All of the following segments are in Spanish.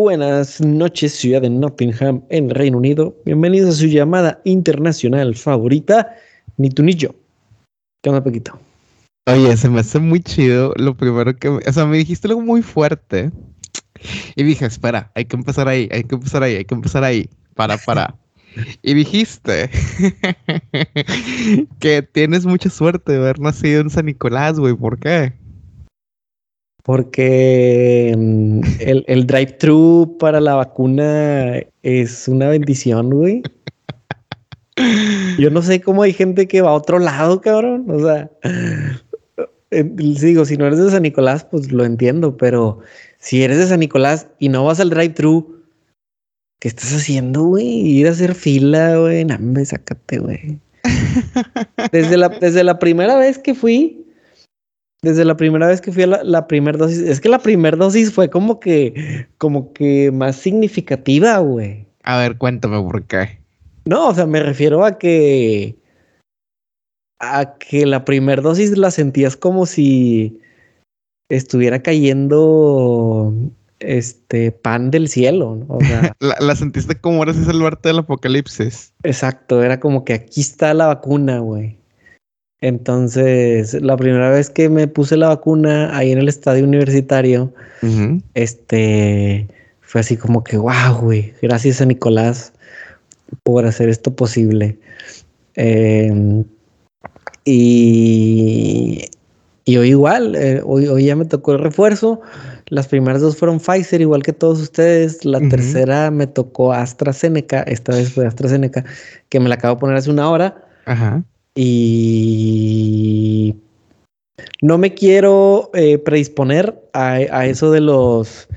buenas noches, ciudad de Nottingham, en Reino Unido. Bienvenidos a su llamada internacional favorita, ni tú ni yo. ¿Qué onda, Pequito? Oye, se me hace muy chido lo primero que... O sea, me dijiste algo muy fuerte. Y dije, espera, hay que empezar ahí, hay que empezar ahí, hay que empezar ahí. Para, para. Y dijiste que tienes mucha suerte de haber nacido en San Nicolás, güey. ¿Por qué? Porque mm, el, el drive-thru para la vacuna es una bendición, güey. Yo no sé cómo hay gente que va a otro lado, cabrón. O sea, digo, si no eres de San Nicolás, pues lo entiendo, pero si eres de San Nicolás y no vas al drive-thru, ¿qué estás haciendo, güey? Ir a hacer fila, güey. Nambe, sácate, güey. Desde la, desde la primera vez que fui, desde la primera vez que fui a la, la primera dosis, es que la primera dosis fue como que, como que más significativa, güey. A ver, cuéntame por qué. No, o sea, me refiero a que, a que la primera dosis la sentías como si estuviera cayendo este pan del cielo, ¿no? O sea, la, la, sentiste como eras salvarte del apocalipsis. Exacto, era como que aquí está la vacuna, güey. Entonces, la primera vez que me puse la vacuna ahí en el estadio universitario, uh -huh. este fue así como que, wow, güey, gracias a Nicolás por hacer esto posible. Eh, y, y, hoy igual, eh, hoy, hoy, ya me tocó el refuerzo. Las primeras dos fueron Pfizer, igual que todos ustedes. La uh -huh. tercera me tocó AstraZeneca, esta vez fue AstraZeneca, que me la acabo de poner hace una hora. Ajá. Y no me quiero eh, predisponer a, a, eso de los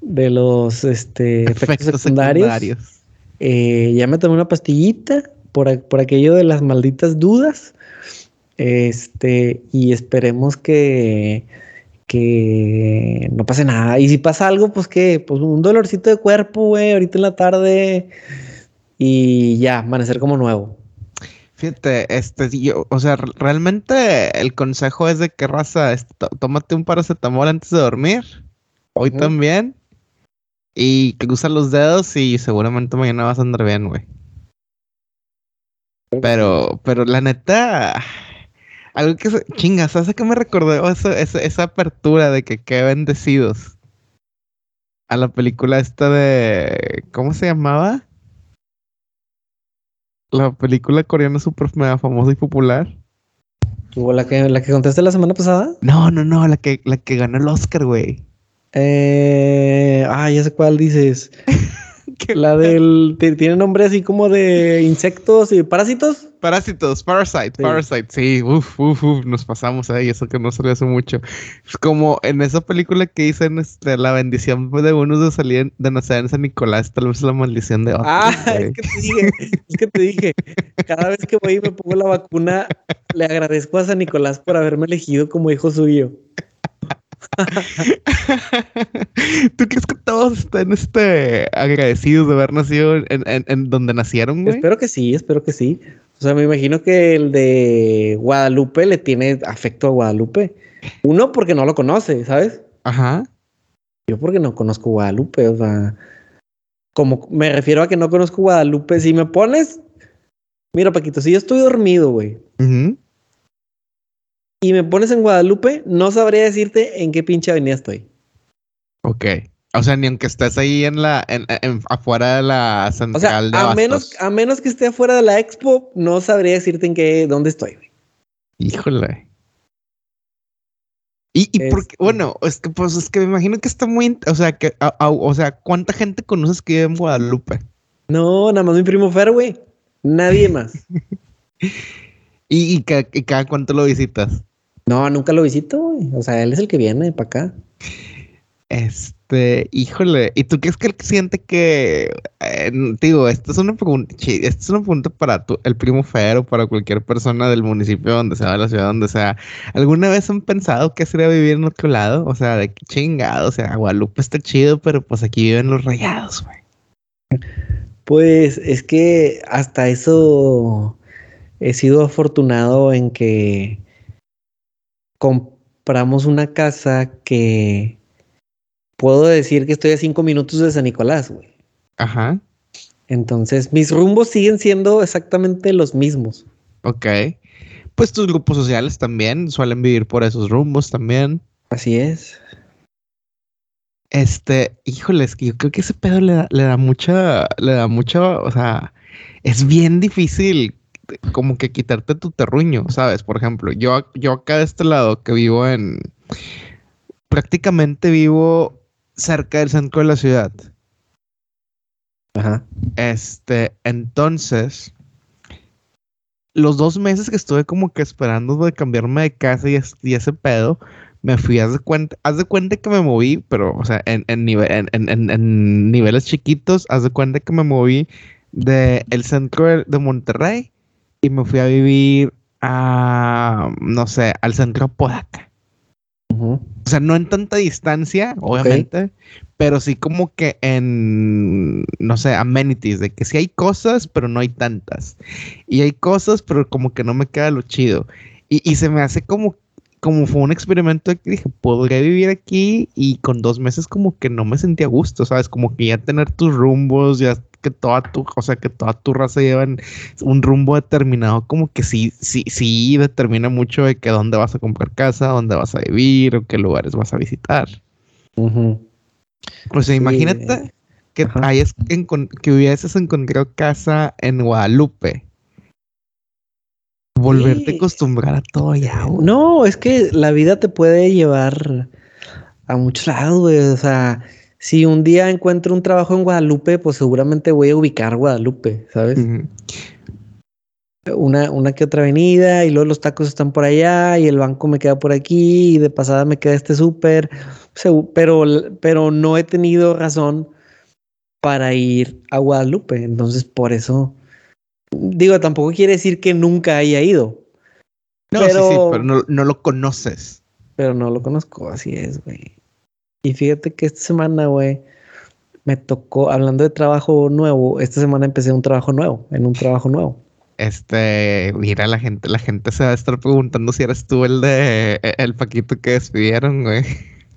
de los este, efectos, efectos secundarios. secundarios. Eh, ya me tomé una pastillita por, por, aquello de las malditas dudas. Este, y esperemos que, que no pase nada. Y si pasa algo, pues que, pues un dolorcito de cuerpo, güey, ahorita en la tarde. Y ya, amanecer como nuevo. Fíjate, este, yo, o sea, realmente el consejo es de que raza, este, tómate un paracetamol antes de dormir. Hoy uh -huh. también. Y que usa los dedos y seguramente mañana vas a andar bien, güey. Pero, pero la neta, algo que se, chinga, ¿sabes a qué me recordó esa, esa, esa, apertura de que qué bendecidos? A la película esta de, ¿cómo se llamaba? La película coreana súper mega famosa y popular. ¿O la que, la que contaste la semana pasada? No, no, no, la que, la que ganó el Oscar, güey. Eh, ah, ya sé cuál dices. la del. Tiene nombre así como de insectos y parásitos. Parásitos, Parasite, sí. Parasite, sí, uff, uff, uf, nos pasamos ahí, eso que no salió hace mucho. Es como en esa película que dicen este, la bendición de unos de salir de nacer en San Nicolás, tal vez la maldición de otros. Ah, es que te dije, es que te dije, cada vez que voy y me pongo la vacuna, le agradezco a San Nicolás por haberme elegido como hijo suyo. ¿Tú crees que todos están este, agradecidos de haber nacido en, en, en donde nacieron, güey? Espero que sí, espero que sí. O sea, me imagino que el de Guadalupe le tiene afecto a Guadalupe. Uno, porque no lo conoce, ¿sabes? Ajá. Yo porque no conozco Guadalupe, o sea, como me refiero a que no conozco Guadalupe, si me pones, mira, Paquito, si yo estoy dormido, güey, uh -huh y me pones en Guadalupe, no sabría decirte en qué pinche avenida estoy. Ok. O sea, ni aunque estés ahí en la, en, en, afuera de la central o sea, de a menos, a menos que esté afuera de la expo, no sabría decirte en qué, dónde estoy. Híjole. Y, y porque, bueno, es que pues es que me imagino que está muy, o sea, que, a, a, o sea, ¿cuánta gente conoces que vive en Guadalupe? No, nada más mi primo Fer, güey. Nadie más. ¿Y, y, cada, ¿Y cada cuánto lo visitas? No, nunca lo visito, güey. O sea, él es el que viene para acá. Este, híjole, ¿y tú crees que él siente que, eh, digo, esta es una pregunta, esta es una pregunta para tu, el primo Fer o para cualquier persona del municipio donde sea, de la ciudad donde sea, ¿alguna vez han pensado que sería vivir en otro lado? O sea, de qué chingado, o sea, Guadalupe está chido, pero pues aquí viven los rayados, güey. Pues es que hasta eso he sido afortunado en que compramos una casa que puedo decir que estoy a cinco minutos de San Nicolás, güey. Ajá. Entonces, mis rumbos siguen siendo exactamente los mismos. Ok. Pues tus grupos sociales también suelen vivir por esos rumbos también. Así es. Este, híjoles, yo creo que ese pedo le da, le da mucha, le da mucha, o sea, es bien difícil como que quitarte tu terruño, ¿sabes? Por ejemplo, yo, yo acá de este lado que vivo en, prácticamente vivo cerca del centro de la ciudad. Ajá. Este, entonces, los dos meses que estuve como que esperando de cambiarme de casa y, ese pedo, me fui, haz de cuenta, haz de cuenta que me moví, pero, o sea, en, en, en, niveles chiquitos, haz de cuenta que me moví del el centro de, Monterrey y me fui a vivir a, no sé, al centro Podaca. O sea, no en tanta distancia, obviamente, pero sí como que en, no sé, amenities, de que sí hay cosas, pero no hay tantas. Y hay cosas, pero como que no me queda lo chido. Y, y se me hace como, como fue un experimento que dije, podría vivir aquí y con dos meses como que no me sentía a gusto, ¿sabes? Como que ya tener tus rumbos, ya que toda tu, o sea, que toda tu raza lleva un rumbo determinado, como que sí, sí, sí determina mucho de que dónde vas a comprar casa, dónde vas a vivir o qué lugares vas a visitar. O sea, imagínate que, hayas, que hubieses encontrado casa en Guadalupe. Volverte a acostumbrar a todo ya. No, es que la vida te puede llevar a muchos lados, güey. O sea, si un día encuentro un trabajo en Guadalupe, pues seguramente voy a ubicar Guadalupe, ¿sabes? una, una que otra avenida y luego los tacos están por allá y el banco me queda por aquí y de pasada me queda este súper, pero, pero no he tenido razón para ir a Guadalupe, entonces por eso digo, tampoco quiere decir que nunca haya ido. No, sí, sí, pero no, no lo conoces. Pero no lo conozco, así es, güey. Y fíjate que esta semana, güey, me tocó, hablando de trabajo nuevo, esta semana empecé un trabajo nuevo, en un trabajo nuevo. Este, mira, la gente, la gente se va a estar preguntando si eres tú el de el Paquito que despidieron, güey.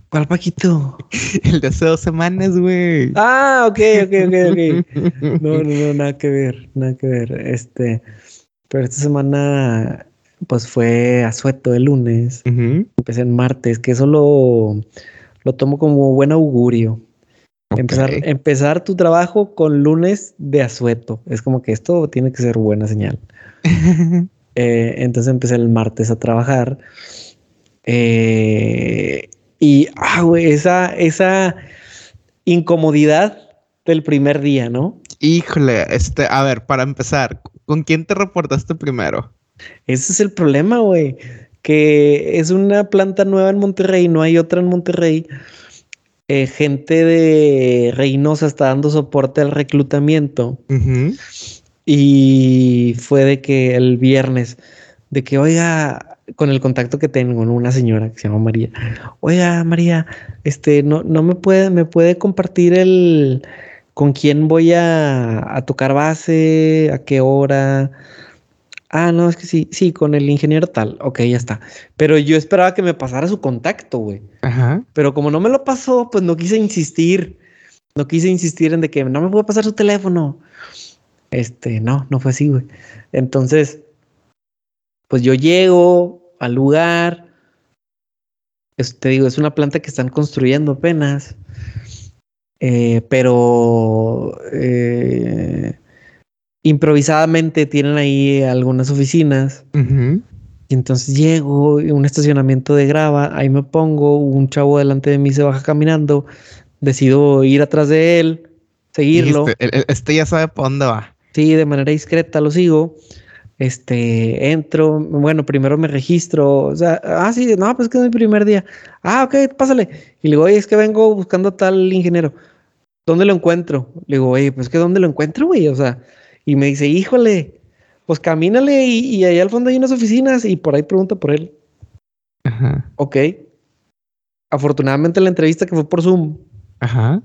¿Cuál Paquito? El de hace dos semanas, güey. Ah, ok, ok, ok, ok. No, no, no, nada que ver, nada que ver. Este, pero esta semana, pues fue a sueto el lunes. Empecé en martes, que eso lo tomo como buen augurio. Empezar, empezar tu trabajo con lunes de asueto. Es como que esto tiene que ser buena señal. Eh, entonces empecé el martes a trabajar. Eh, y, ah, güey, esa, esa incomodidad del primer día, ¿no? Híjole, este, a ver, para empezar, ¿con quién te reportaste primero? Ese es el problema, güey que es una planta nueva en Monterrey, no hay otra en Monterrey. Eh, gente de Reynosa está dando soporte al reclutamiento. Y fue de que el viernes, de que, oiga, con el contacto que tengo con una señora que se llama María, oiga, María, este, no, no me puede, me puede compartir el con quién voy a, a tocar base, a qué hora, Ah, no, es que sí, sí, con el ingeniero tal. Ok, ya está. Pero yo esperaba que me pasara su contacto, güey. Ajá. Pero como no me lo pasó, pues no quise insistir. No quise insistir en de que no me puedo pasar su teléfono. Este, no, no fue así, güey. Entonces, pues yo llego al lugar. te digo, es una planta que están construyendo apenas. Eh, pero eh, improvisadamente tienen ahí algunas oficinas. Y entonces llego, un estacionamiento de grava, ahí me pongo, un chavo delante de mí se baja caminando, decido ir atrás de él, seguirlo. Este, ya sabe para dónde va. Sí, de manera discreta lo sigo. Este, entro, bueno, primero me registro, o sea, ah, sí, no, pues que es mi primer día. Ah, ok, pásale. Y le digo, oye, es que vengo buscando a tal ingeniero. ¿Dónde lo encuentro? Le digo, oye, pues que ¿dónde lo encuentro, güey? O sea, y me dice, híjole, pues camínale y, y ahí al fondo hay unas oficinas y por ahí pregunta por él. Ajá. Ok. Afortunadamente la entrevista que fue por Zoom. Ajá.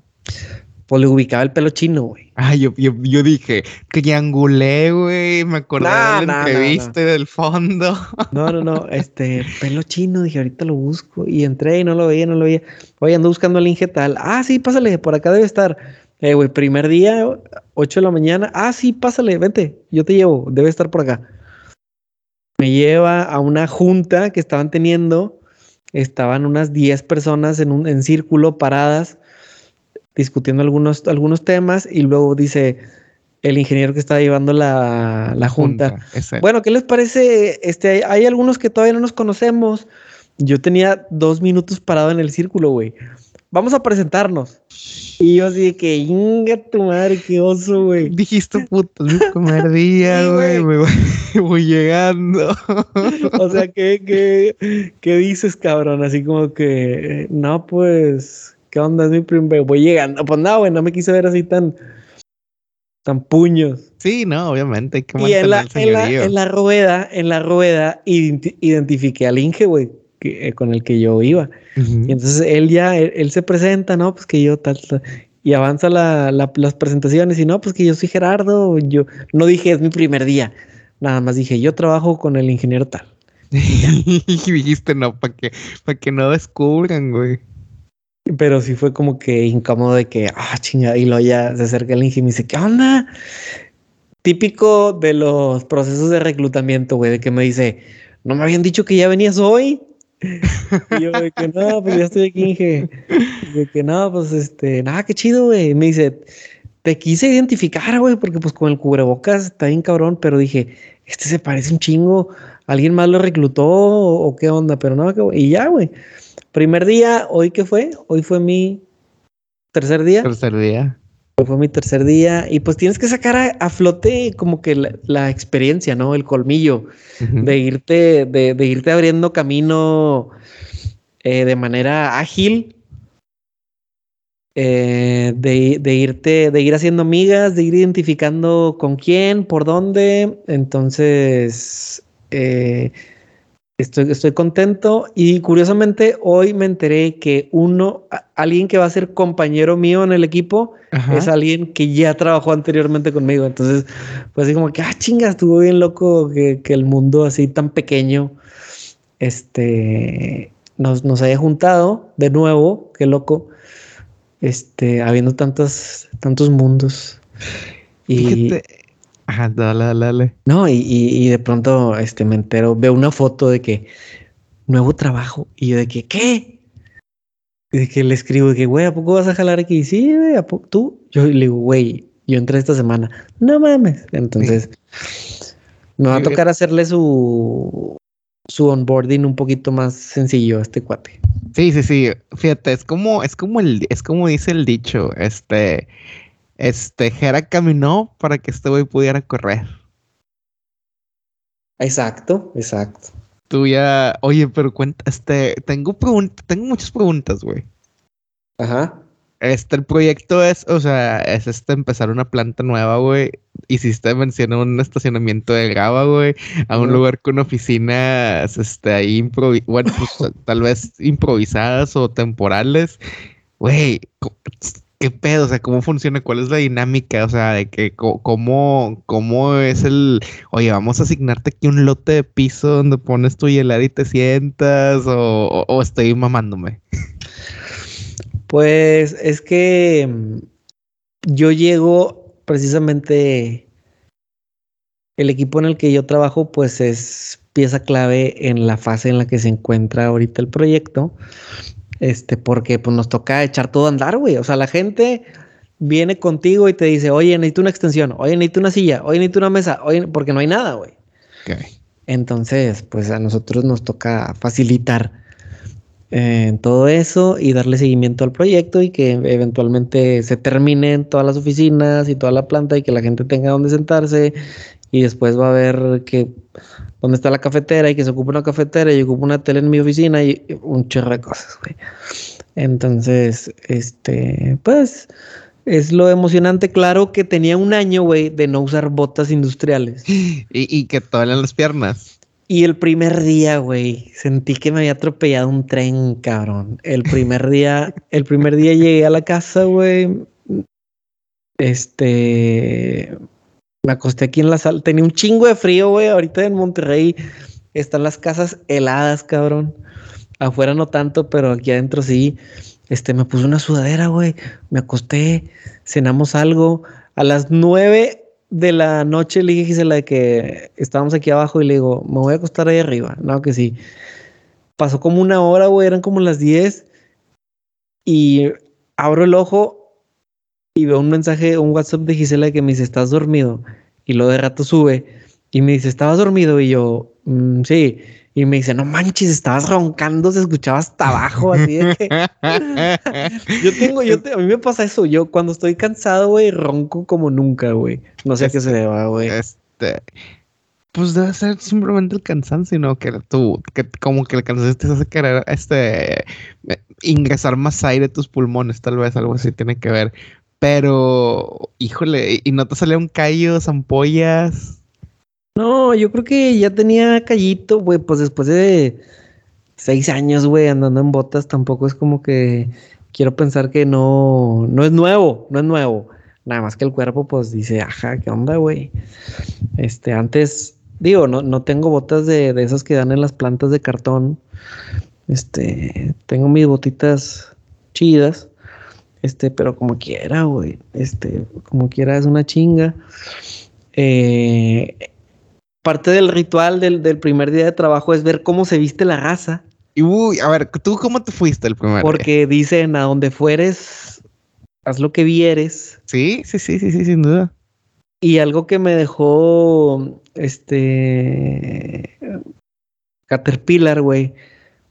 pues le ubicaba el pelo chino, güey. Ah, yo, yo, yo dije, triangulé, güey, me acordé de la entrevista del fondo. No, no, no, este, pelo chino, dije, ahorita lo busco. Y entré y no lo veía, no lo veía. Oye, ando buscando al Inge tal. Ah, sí, pásale, por acá debe estar. Eh, güey, primer día, 8 de la mañana. Ah, sí, pásale, vente, yo te llevo, debe estar por acá. Me lleva a una junta que estaban teniendo. Estaban unas 10 personas en un en círculo paradas discutiendo algunos, algunos temas y luego dice el ingeniero que estaba llevando la, junta. bueno, ¿qué les parece? Este, hay, algunos que todavía no nos conocemos. Yo tenía dos minutos parado en el círculo, güey. Vamos a presentarnos. Y yo así de que, inga tu madre, qué oso, güey. Dijiste, puto, primer día, güey, me voy, llegando. o sea, ¿qué, qué, ¿qué dices, cabrón? Así como que, no, pues, ¿qué onda? Es mi primer, voy llegando. Pues no, güey, no me quise ver así tan, tan puños. Sí, no, obviamente. y en la, en, la, en la, rueda, en la rueda, identifiqué al Inge, güey, eh, con el que yo iba. Y entonces él ya, él, se presenta, ¿no? Pues que yo tal, y avanza la, las presentaciones y no, pues que yo soy Gerardo, yo no dije es mi primer día, nada más dije yo trabajo con el ingeniero tal. y dijiste no, para que, para que no descubran, güey. Pero sí fue como que incómodo de que, ah, chingada, y luego ya se acerca el Inge y me dice, ¿qué onda? Típico de los procesos de reclutamiento, güey, de que me dice, ¿no me habían dicho que ya venías hoy? Y yo de que no, pues ya estoy aquí, Inge. de que no, pues este, nada, qué chido, güey. Me dice, te quise identificar, güey, porque pues con el cubrebocas está bien cabrón, pero dije, este se parece un chingo, ¿alguien más lo reclutó o, qué onda? Pero no, y ya, güey. Primer día, ¿hoy qué fue? Hoy fue mi tercer día. Tercer día. Fue mi tercer día. Y pues tienes que sacar a, flote como que la, experiencia, ¿no? El colmillo de irte, de, irte abriendo camino eh, de manera ágil. Eh, de, de, irte, de ir haciendo amigas, de ir identificando con quién, por dónde. Entonces, eh, Estoy, estoy contento y curiosamente hoy me enteré que uno, alguien que va a ser compañero mío en el equipo, es alguien que ya trabajó anteriormente conmigo. Entonces, pues así como que, ah, chingas, estuvo bien loco que, el mundo así tan pequeño, este, nos, nos haya juntado de nuevo, qué loco, este, habiendo tantos, tantos mundos. Y, Ajá, dale, dale, dale. No, y, de pronto este, me entero, veo una foto de que nuevo trabajo y yo de que, ¿qué? Y de que le escribo de que, güey, ¿a poco vas a jalar aquí? Sí, güey, ¿a poco tú? Yo le digo, güey, yo entré esta semana. No mames. Entonces, me va a tocar hacerle su, su onboarding un poquito más sencillo a este cuate. Sí, sí, sí. Fíjate, es como, es como el, es como dice el dicho, este, este, Jera caminó para que este güey pudiera correr. Exacto, exacto. Tú ya, oye, pero cuenta, este, tengo preguntas, tengo muchas preguntas, güey. Ajá. Este, el proyecto es, o sea, es este empezar una planta nueva, güey. Hiciste mención a un estacionamiento de grava, güey, a un lugar con oficinas, este, ahí bueno, pues, tal vez improvisadas o temporales. Güey, ¿qué pedo? O sea, ¿cómo funciona? ¿Cuál es la dinámica? O sea, de que cómo, cómo es el, oye, vamos a asignarte aquí un lote de piso donde pones tu hielera y te sientas o, estoy mamándome. Pues es que mm, yo llego precisamente, el equipo en el que yo trabajo pues es pieza clave en la fase en la que se encuentra ahorita el proyecto este, porque pues nos toca echar todo a andar, güey. O sea, la gente viene contigo y te dice, oye, necesito una extensión, oye, necesito una silla, oye, necesito una mesa, oye, porque no hay nada, güey. Entonces, pues a nosotros nos toca facilitar eh, todo eso y darle seguimiento al proyecto y que eventualmente se terminen todas las oficinas y toda la planta y que la gente tenga donde sentarse y después va a haber que donde está la cafetera y que se ocupa una cafetera y ocupa una tele en mi oficina y un chorro de cosas, güey. Entonces, este, pues es lo emocionante, claro que tenía un año, güey, de no usar botas industriales. Y, y que en las piernas. Y el primer día, güey, sentí que me había atropellado un tren, cabrón. El primer día, el primer día llegué a la casa, güey, Este, me acosté aquí en la sala. Tenía un chingo de frío, güey. Ahorita en Monterrey están las casas heladas, cabrón. Afuera no tanto, pero aquí adentro sí. Este, me puse una sudadera, güey. Me acosté, cenamos algo. A las nueve de la noche le dije la de que estábamos aquí abajo y le digo, me voy a acostar ahí arriba. No, que sí. Pasó como una hora, güey, eran como las diez. Y abro el ojo y veo un mensaje, un WhatsApp de Gisela que me dice, ¿estás dormido? Y lo de rato sube y me dice, ¿estabas dormido? Y yo, mm, sí. Y me dice, no manches, estabas roncando, se escuchaba hasta abajo, así de que... yo tengo, yo a mí me pasa eso, yo cuando estoy cansado, güey, ronco como nunca, güey. No sé a qué se deba, güey. Este, pues debe ser simplemente el cansancio, ¿no? Que tú, que como que el cansancio te hace querer, este, ingresar más aire a tus pulmones, tal vez algo así tiene que ver. Pero, híjole, ¿y no te salieron callos, ampollas? No, yo creo que ya tenía callito, güey, pues después de seis años, güey, andando en botas, tampoco es como que quiero pensar que no, no es nuevo, no es nuevo. Nada más que el cuerpo, pues dice, ajá, ¿qué onda, güey? Este, antes, digo, no, no tengo botas de, de esas que dan en las plantas de cartón. Este, tengo mis botitas chidas. Este, pero como quiera, güey. Este, como quiera es una chinga. Eh, parte del ritual del, primer día de trabajo es ver cómo se viste la raza. Y uy, a ver, ¿tú cómo te fuiste el primer Porque dicen, a donde fueres, haz lo que vieres. Sí, sí, sí, sí, sí, sin duda. Y algo que me dejó, este, Caterpillar, güey,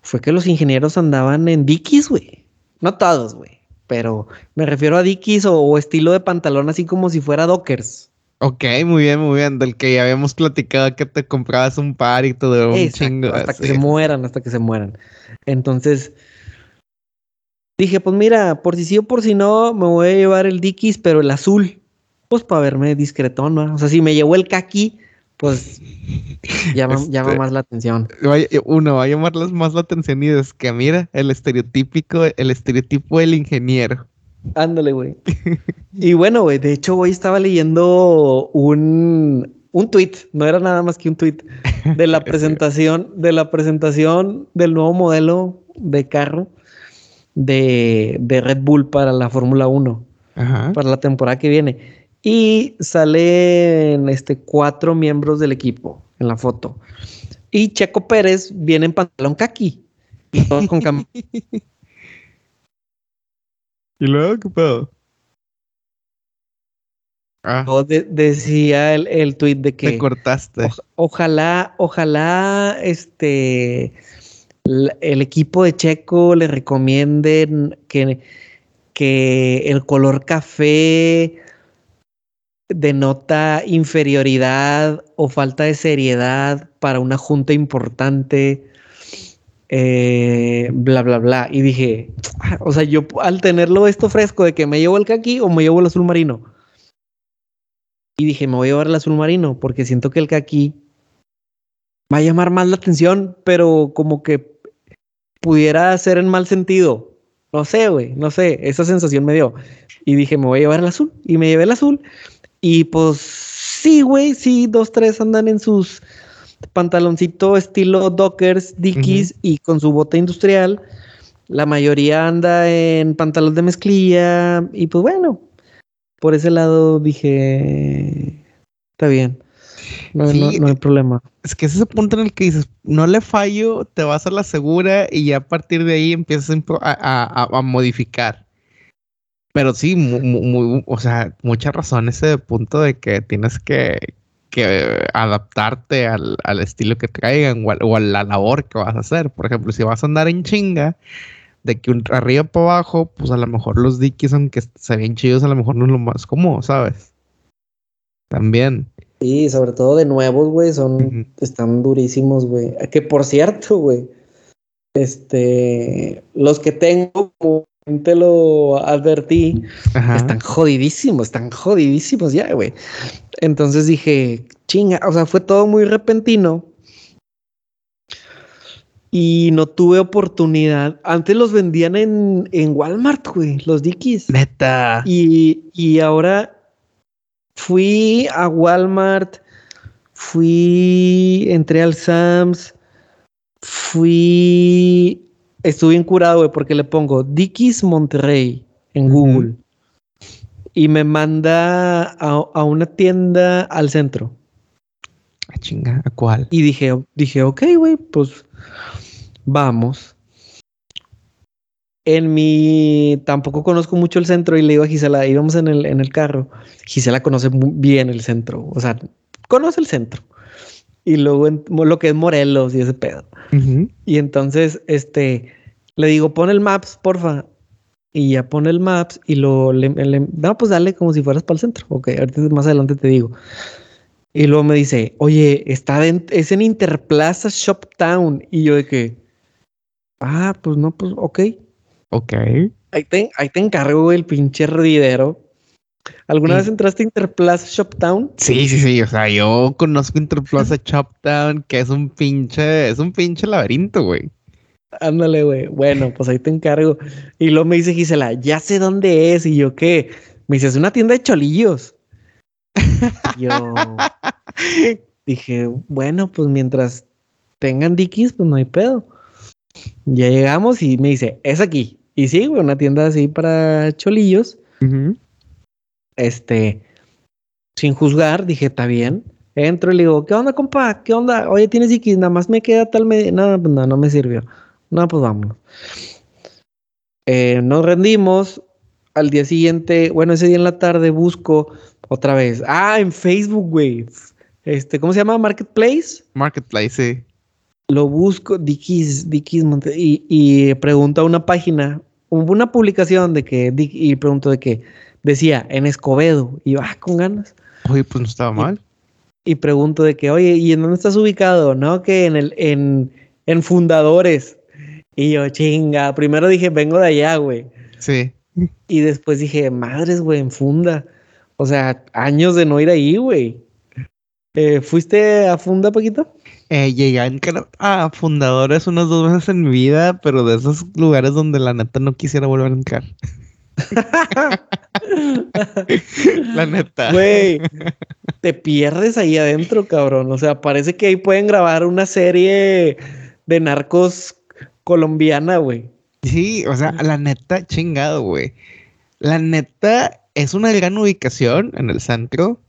fue que los ingenieros andaban en Dickies, güey. No todos, güey pero me refiero a Dickies o, estilo de pantalón así como si fuera Dockers. Ok, muy bien, muy bien. Del que ya habíamos platicado que te comprabas un par y todo un chingo. Hasta que se mueran, hasta que se mueran. Entonces, dije, pues mira, por si sí o por si no, me voy a llevar el Dickies, pero el azul. Pues para verme discretón, ¿no? O sea, si me llevo el kaki, pues llama, llama este, más la atención. Uno va a llamar más la atención y es que mira, el estereotípico, el estereotipo del ingeniero. Ándale, güey. y bueno, güey, de hecho, hoy estaba leyendo un, un tweet, no era nada más que un tweet, de la presentación, de la presentación del nuevo modelo de carro de, de Red Bull para la Fórmula 1, para la temporada que viene. Y salen este, cuatro miembros del equipo en la foto. Y Checo Pérez viene en pantalón kaki. Y todos con cam ¿Y luego qué pedo? Ah. decía el, el tweet de que. Te cortaste. ojalá, ojalá este. El equipo de Checo le recomienden que, que el color café denota inferioridad o falta de seriedad para una junta importante, eh, bla, bla, bla. Y dije, ah, o sea, yo al tenerlo esto fresco de que me llevo el kaki o me llevo el azul marino. Y dije, me voy a llevar el azul marino porque siento que el kaki va a llamar más la atención, pero como que pudiera ser en mal sentido. No sé, güey, no sé, esa sensación me dio. Y dije, me voy a llevar el azul. Y me llevé el azul. Y pues sí, güey, sí, dos, tres andan en sus pantaloncito estilo Dockers, Dickies y con su bota industrial. La mayoría anda en pantalón de mezclilla y pues bueno, por ese lado dije, está bien. No, hay problema. Es que es ese punto en el que dices, no le fallo, te vas a la segura y ya a partir de ahí empiezas a modificar. Pero sí, muy, o sea, mucha razón ese punto de que tienes que, adaptarte al, estilo que traigan o, a la labor que vas a hacer. Por ejemplo, si vas a andar en chinga, de que un, arriba para abajo, pues a lo mejor los dickies, aunque se ven chidos, a lo mejor no es lo más cómodo, ¿sabes? También. Sí, sobre todo de nuevos, güey, son, están durísimos, güey. Que por cierto, güey, este, los que tengo te lo advertí, están jodidísimos, están jodidísimos ya, güey. Entonces dije, chinga, o sea, fue todo muy repentino. Y no tuve oportunidad. Antes los vendían en, en Walmart, güey, los Dickies. Neta. Y, y ahora fui a Walmart, fui, entré al Sams, fui, estuve en curado, güey, porque le pongo Dickies Monterrey en Google y me manda a, una tienda al centro. ¿A ah, chinga? ¿A cuál? Y dije, dije, ok, güey, pues vamos. En mi, tampoco conozco mucho el centro y le digo a Gisela, íbamos en el, en el carro. Gisela conoce muy bien el centro, o sea, conoce el centro. Y luego lo que es Morelos y ese pedo. Y entonces, este, le digo, pon el Maps, porfa y ya pone el maps y lo le, no, pues dale como si fueras para el centro. Ok, ahorita más adelante te digo. Y luego me dice, oye, está es en Interplaza Shoptown. Y yo de que, ah, pues no, pues ok. Ok. Ahí te, ahí te encargo el pinche ruidero. ¿Alguna vez entraste a Interplaza Shoptown? Sí, sí, sí. O sea, yo conozco Interplaza Shoptown, que es un pinche, es un pinche laberinto, güey. Ándale, güey. Bueno, pues ahí te encargo. Y luego me dice Gisela, ya sé dónde es. Y yo, ¿qué? Me dice, es una tienda de cholillos. yo dije, bueno, pues mientras tengan Dickies, pues no hay pedo. Ya llegamos y me dice, es aquí. Y sí, güey, una tienda así para cholillos. Este, sin juzgar, dije, está bien. Entro y le digo, ¿qué onda, compa? ¿Qué onda? Oye, tienes Dickies, nada más me queda tal medio. No, pues no, no me sirvió. No, pues vámonos. Eh, nos rendimos. Al día siguiente, bueno, ese día en la tarde busco otra vez. Ah, en Facebook, güey. Este, ¿cómo se llama? Marketplace. Marketplace, sí. Lo busco, Dickies, Dickies y, y pregunto a una página, hubo una publicación de que, y pregunto de que decía en Escobedo, y va ah, con ganas. Oye, pues no estaba mal. Y pregunto de que, oye, ¿y en dónde estás ubicado? No, que en el, en, en Fundadores. Y yo, chinga, primero dije, vengo de allá, güey. Sí. Y después dije, madres, güey, en funda. O sea, años de no ir ahí, güey. Eh, ¿Fuiste a funda, Paquito? Eh, llegué a, fundadores unas dos veces en mi vida, pero de esos lugares donde la neta no quisiera volver a entrar. la neta. Güey, te pierdes ahí adentro, cabrón. O sea, parece que ahí pueden grabar una serie de narcos colombiana, güey. Sí, o sea, la neta, chingado, güey. La neta es una gran ubicación en el centro,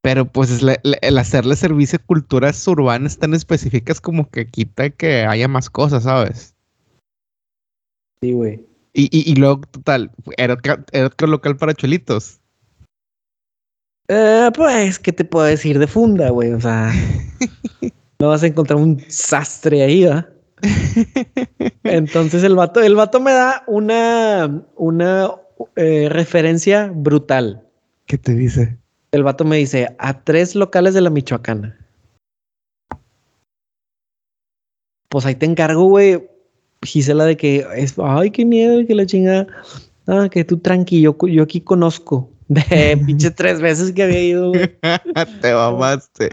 pero pues el hacerle servicio a culturas urbanas tan específicas como que quita que haya más cosas, ¿sabes? Sí, güey. Y, y, luego, total, ¿era, otro local para cholitos? Eh, pues, ¿qué te puedo decir de funda, güey? O sea, no vas a encontrar un sastre ahí, ¿verdad? Entonces el vato, el vato me da una, una eh, referencia brutal. ¿Qué te dice? El vato me dice a tres locales de la Michoacana. Pues ahí te encargo, güey. Gisela de que es, ay, qué miedo, que la chingada. Ah, que tú tranquilo, yo aquí conozco. De pinche tres veces que había ido, Te mamaste.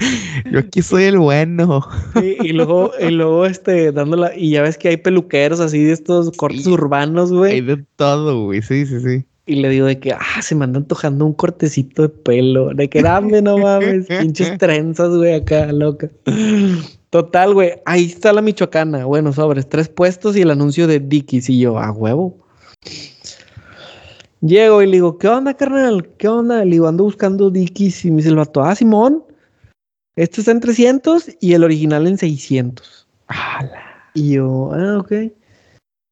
Yo aquí soy el bueno. y luego, y luego, este, dándola. Y ya ves que hay peluqueros así de estos cortes urbanos, güey. Hay de todo, güey. Sí, sí, sí. Y le digo de que, ah, se me anda antojando un cortecito de pelo. De que dame, no mames. pinches trenzas, güey, acá, loca. Total, güey. Ahí está la Michoacana. Bueno, sobres, tres puestos y el anuncio de Dickies. Y yo, a huevo. Llego y le digo, ¿qué onda, carnal? ¿Qué onda? Le digo, ando buscando Dickies y me dice el vato, ah, Simón, este está en 300 y el original en 600. Y yo, ah, ok.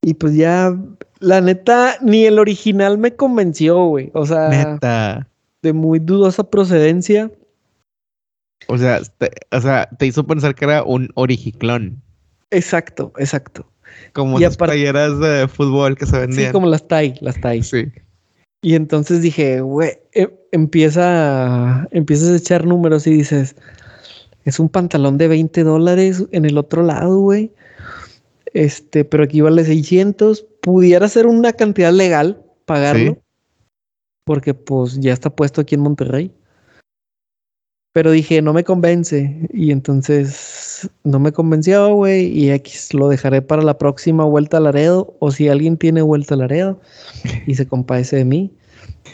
Y pues ya, la neta, ni el original me convenció, güey. O sea, neta. de muy dudosa procedencia. O sea, te, o sea, te hizo pensar que era un origiclón. Exacto, exacto. Como las playeras de fútbol que se vendían. Sí, como las TAI, las TAI. Sí. Y entonces dije, güey, em, empieza, empiezas a echar números y dices, es un pantalón de 20 dólares en el otro lado, güey. Este, pero aquí vale 600. Pudiera ser una cantidad legal pagarlo. Porque pues ya está puesto aquí en Monterrey. Pero dije, no me convence. Y entonces no me convenció, güey, y X lo dejaré para la próxima vuelta a Laredo, o si alguien tiene vuelta a Laredo y se compadece de mí,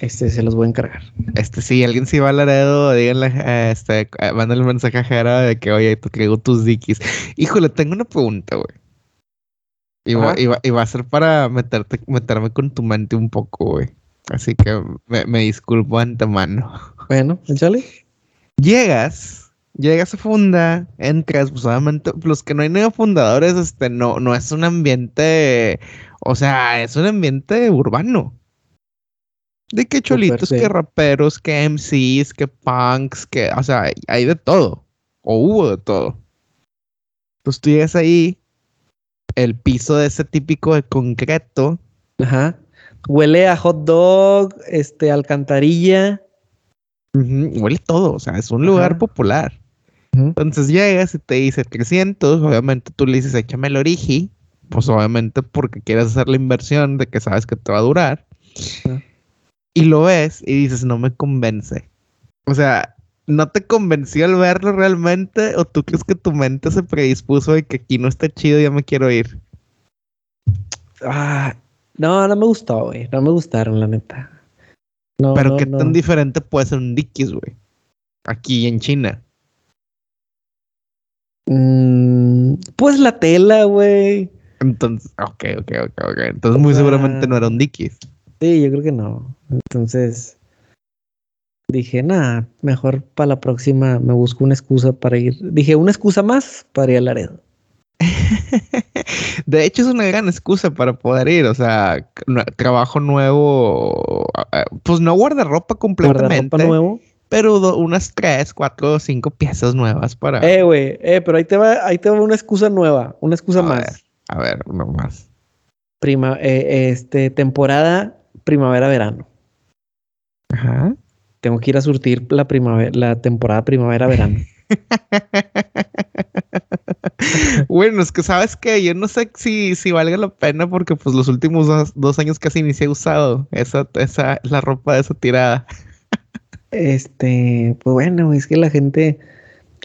este se los voy a encargar. Este, si alguien se va a Laredo, díganle, eh, este, mándale un mensaje a Jera de que, oye, te traigo tus dikis. Híjole, tengo una pregunta, güey. Y va, a ser para meterte, meterme con tu mente un poco, güey. Así que me, me disculpo antemano. Bueno, échale. Llegas, llegas a Funda, entras, pues obviamente, los que no hay nuevos fundadores, este, no, no es un ambiente, o sea, es un ambiente urbano. De que cholitos, que raperos, que MCs, que punks, que, o sea, hay de todo. O hubo de todo. Pues tú llegas ahí, el piso de ese típico de concreto. Ajá. Huele a hot dog, este, alcantarilla. Huele todo, o sea, es un lugar popular. Entonces llegas y te dice 300, obviamente tú le dices, échame el origi, pues obviamente porque quieres hacer la inversión de que sabes que te va a durar. Y lo ves y dices, no me convence. O sea, ¿no te convenció al verlo realmente? ¿O tú crees que tu mente se predispuso de que aquí no está chido y ya me quiero ir? Ah, no, no me gustó, güey. No me gustaron, la neta. Pero qué tan diferente puede ser un Dickies, güey. Aquí en China. Mm, pues la tela, güey. Entonces, ok, ok, ok, ok. Entonces muy seguramente no era un Dickies. Sí, yo creo que no. Entonces dije, nada, mejor para la próxima me busco una excusa para ir. Dije, una excusa más para ir a Laredo. de hecho, es una gran excusa para poder ir. O sea, trabajo nuevo. Pues no guardarropa completamente. nuevo. Pero unas tres, cuatro o cinco piezas nuevas para. Eh, güey, eh, pero ahí te va, ahí te va una excusa nueva, una excusa más. a ver, uno más. Prima, eh, este, temporada primavera-verano. Ajá. Tengo que ir a surtir la primavera, la temporada primavera-verano. bueno, es que sabes que yo no sé si, si valga la pena porque pues los últimos dos, años casi ni se ha usado esa, esa, la ropa de esa tirada. este, pues bueno, es que la gente,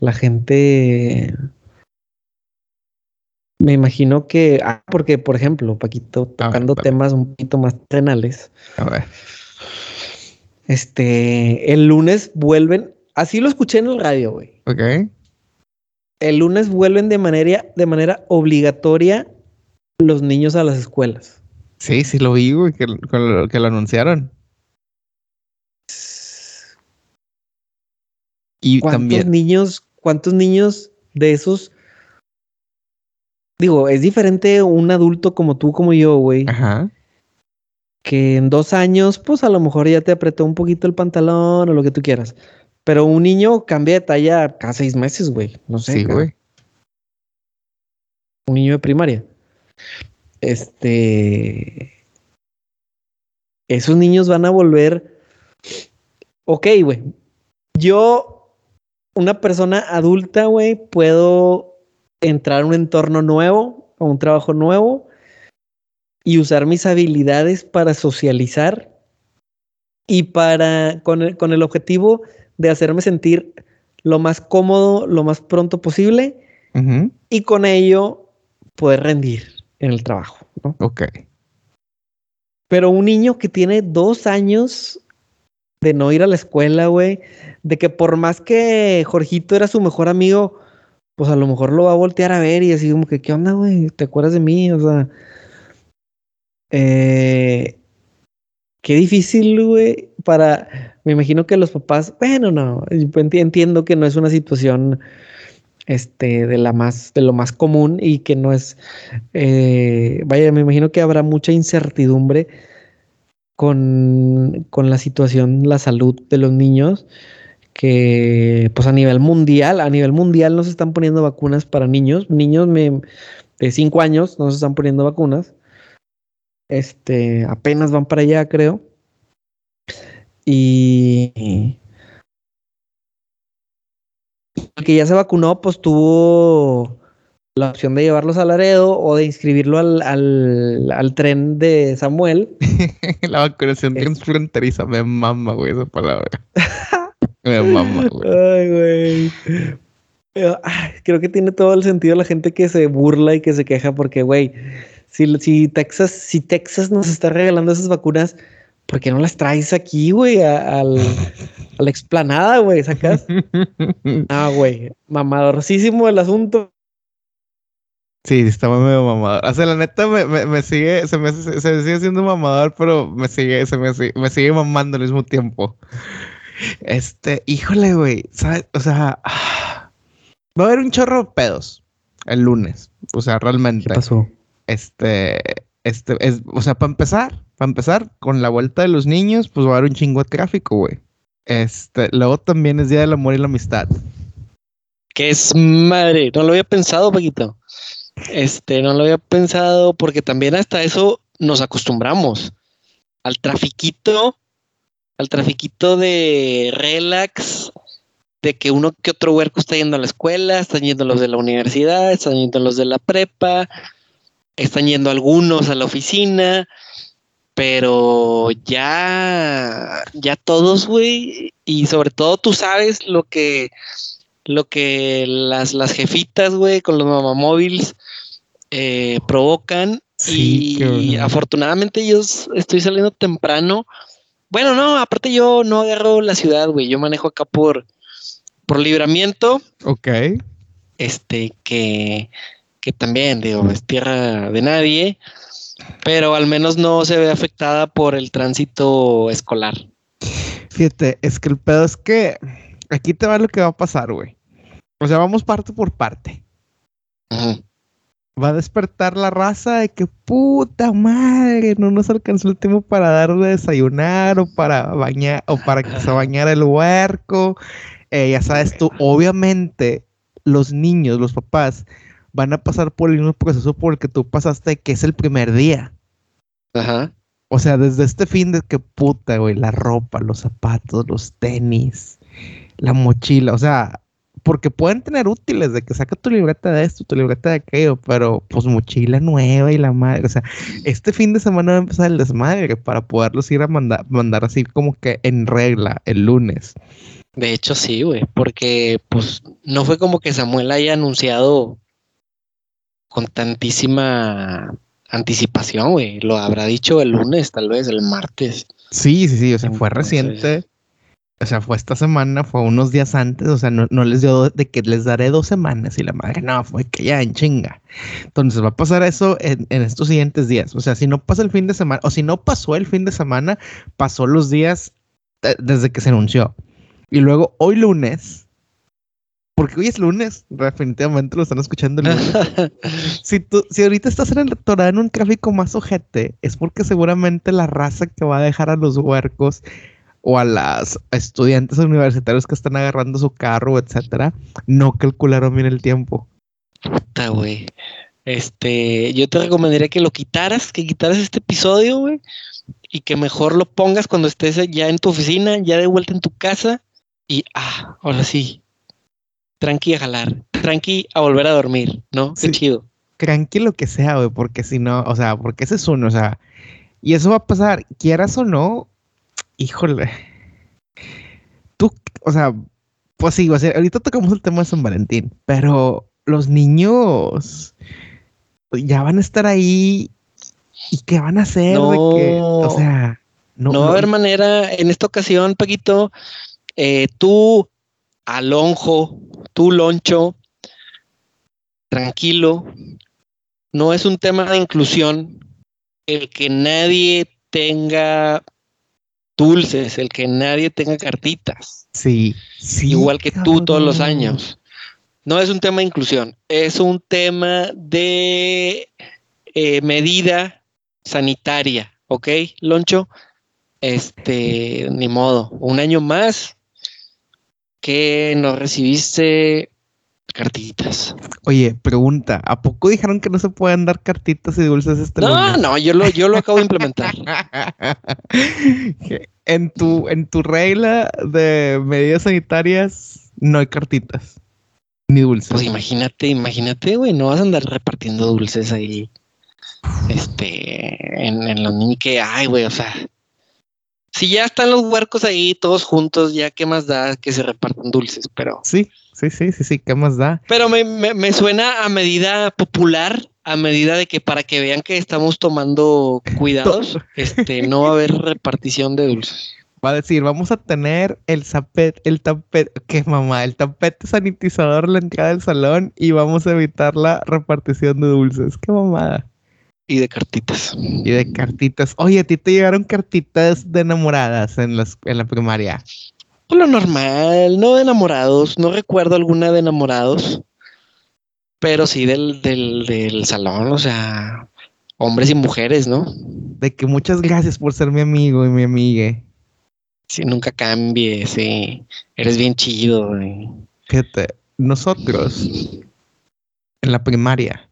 la gente, me imagino que, ah, porque por ejemplo, Paquito, tocando temas un poquito más tenales. A ver. Este, el lunes vuelven, así lo escuché en el radio, güey. Ok el lunes vuelven de manera, de manera obligatoria los niños a las escuelas. Sí, sí lo vi, güey, que, que, lo anunciaron. Y ¿Cuántos niños, cuántos niños de esos? Digo, es diferente un adulto como tú, como yo, güey. Ajá. Que en dos años, pues a lo mejor ya te apretó un poquito el pantalón o lo que tú quieras. Pero un niño cambia de talla cada seis meses, güey. No sé. Sí, güey. Un niño de primaria. Este. Esos niños van a volver. Ok, güey. Yo, una persona adulta, güey, puedo entrar a un entorno nuevo, a un trabajo nuevo y usar mis habilidades para socializar y para, con el, con el objetivo de hacerme sentir lo más cómodo, lo más pronto posible y con ello poder rendir en el trabajo. ¿no? Ok. Pero un niño que tiene dos años de no ir a la escuela, güey, de que por más que Jorgito era su mejor amigo, pues a lo mejor lo va a voltear a ver y decir como que, ¿qué onda, güey? ¿Te acuerdas de mí? O sea, eh, qué difícil, güey, para, me imagino que los papás, bueno, no, entiendo que no es una situación, este, de la más, de lo más común y que no es, eh, vaya, me imagino que habrá mucha incertidumbre con, con la situación, la salud de los niños, que pues a nivel mundial, a nivel mundial no se están poniendo vacunas para niños, niños de 5 años no se están poniendo vacunas este, apenas van para allá, creo. Y el que ya se vacunó, pues tuvo la opción de llevarlos a Laredo o de inscribirlo al, al, tren de Samuel. la vacunación transfronteriza, me mama, güey, esa palabra. me mama, güey. Ay, güey. creo que tiene todo el sentido la gente que se burla y que se queja porque, güey, si, si, Texas, si Texas nos está regalando esas vacunas, ¿por qué no las traes aquí, güey, al, a la explanada, güey? ¿Sacas? Ah, güey, mamadorcísimo el asunto. Sí, estaba medio mamador. O sea, la neta me, sigue, se me se, sigue siendo mamador, pero me sigue, se me, me sigue mamando al mismo tiempo. Este, híjole, güey, ¿sabes? O sea, va a haber un chorro de pedos el lunes. O sea, realmente. ¿Qué pasó? Este, este, es, o sea, para empezar, para empezar, con la vuelta de los niños, pues va a haber un chingo de tráfico, güey. Este, luego también es Día del Amor y la Amistad. Que es madre, no lo había pensado, Paquito. Este, no lo había pensado porque también hasta eso nos acostumbramos al trafiquito, al trafiquito de relax, de que uno que otro huerco está yendo a la escuela, están yendo los de la universidad, están yendo los de la prepa, están yendo algunos a la oficina, pero ya, ya todos, güey, y sobre todo tú sabes lo que lo que las, las jefitas, güey, con los mamamóviles eh, provocan. y afortunadamente yo estoy saliendo temprano. Bueno, no, aparte yo no agarro la ciudad, güey. Yo manejo acá por, por libramiento. Ok. Este, que, que también, digo, es tierra de nadie, pero al menos no se ve afectada por el tránsito escolar. Fíjate, es que el pedo es que aquí te va lo que va a pasar, güey. O sea, vamos parte por parte. Va a despertar la raza de que puta madre, no nos alcanzó el tiempo para dar de desayunar o para bañar o para que se bañara el huerco. Eh, ya sabes tú, obviamente los niños, los papás, van a pasar por el mismo proceso por el que tú pasaste, que es el primer día. Ajá. O sea, desde este fin de que puta, güey, la ropa, los zapatos, los tenis, la mochila, o sea, porque pueden tener útiles de que saca tu libreta de esto, tu libreta de aquello, pero pues mochila nueva y la madre, o sea, este fin de semana va a empezar el desmadre para poderlos ir a mandar, mandar así como que en regla el lunes. De hecho, sí, güey, porque pues no fue como que Samuel haya anunciado con tantísima anticipación, güey. Lo habrá dicho el lunes, tal vez, el martes. Sí, sí, sí, o sea, fue reciente. O sea, fue esta semana, fue unos días antes, o sea, no, les dio de que les daré dos semanas y la madre, no, fue que ya en chinga. Entonces va a pasar eso en, en, estos siguientes días. O sea, si no pasa el fin de semana, o si no pasó el fin de semana, pasó los días eh, desde que se anunció. Y luego hoy lunes, porque hoy es lunes, definitivamente lo están escuchando el lunes. si, tú, si ahorita estás en el doctorado en un tráfico más ojete, es porque seguramente la raza que va a dejar a los huercos o a las estudiantes universitarios que están agarrando su carro, etcétera, no calcularon bien el tiempo. Puta, güey. Este, yo te recomendaría que lo quitaras, que quitaras este episodio, güey, y que mejor lo pongas cuando estés ya en tu oficina, ya de vuelta en tu casa, y ah, ahora sí, tranqui a jalar, tranqui a volver a dormir, ¿no? Qué chido. Tranqui lo que sea, güey, porque si no, o sea, porque ese es uno, o sea, y eso va a pasar, quieras o no, híjole. Tú, o sea, pues sí, o sea, ahorita tocamos el tema de San Valentín, pero los niños ya van a estar ahí y qué van a hacer o sea, no, no va a haber manera en esta ocasión, Paquito. Eh, tú, Alonjo, tú, Loncho, tranquilo. No es un tema de inclusión el que nadie tenga dulces, el que nadie tenga cartitas. Sí, Igual que tú todos los años. No es un tema de inclusión, es un tema de eh, medida sanitaria, ¿ok, Loncho? Este, ni modo, un año más que no recibiste cartitas. Oye, pregunta, ¿a poco dijeron que no se pueden dar cartitas y dulces este No, no, yo lo, yo lo acabo de implementar. en tu, en tu regla de medidas sanitarias no hay cartitas. Ni dulces. Pues imagínate, imagínate, güey, no vas a andar repartiendo dulces ahí. Este, en, en los niños que, ay, güey, o sea, si ya están los huercos ahí todos juntos, ya qué más da que se repartan dulces, pero. Sí, sí, sí, sí, sí, qué más da. Pero me, me, suena a medida popular, a medida de que para que vean que estamos tomando cuidados, este, no va a haber repartición de dulces. Va a decir, vamos a tener el zapet, el tapete, ¿qué mamá? El tapete sanitizador en la entrada del salón y vamos a evitar la repartición de dulces. Qué mamada. Y de cartitas. Y de cartitas. Oye, ¿a ti te llegaron cartitas de enamoradas en, las, en la primaria? Lo normal, no de enamorados. No recuerdo alguna de enamorados. Pero sí del, del, del salón, o sea, hombres y mujeres, ¿no? De que muchas gracias por ser mi amigo y mi amigue. Sí, nunca cambies, sí. Eres bien chido, Fíjate, nosotros en la primaria,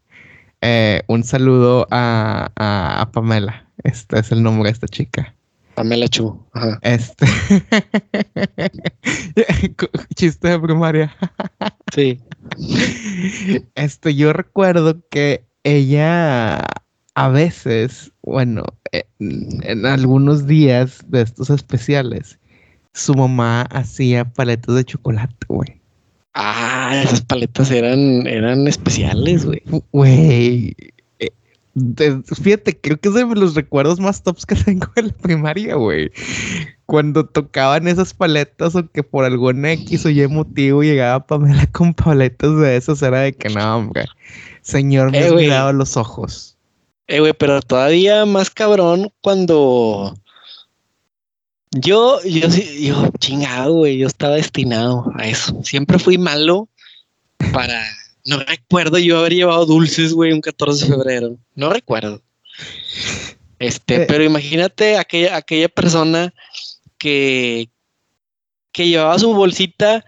eh, un saludo a, Pamela. Este es el nombre de esta chica. Pamela Chu. Este. Chiste de primaria. sí. Este, yo recuerdo que ella a veces, bueno, en, algunos días de estos especiales, su mamá hacía paletas de chocolate, güey. Ah, esas paletas eran, eran especiales, güey. Güey. Eh, fíjate, creo que es de los recuerdos más tops que tengo en la primaria, güey. Cuando tocaban esas paletas o que por algún X o Y motivo llegaba Pamela con paletas de esos, era de que no, hombre. Señor, me eh, has mirado los ojos. Eh, güey, pero todavía más cabrón cuando yo, yo sí, yo chingado, güey, yo estaba destinado a eso. Siempre fui malo para, no recuerdo yo haber llevado dulces, güey, un 14 de febrero. No recuerdo. Este, eh. pero imagínate aquella, aquella persona que, que llevaba su bolsita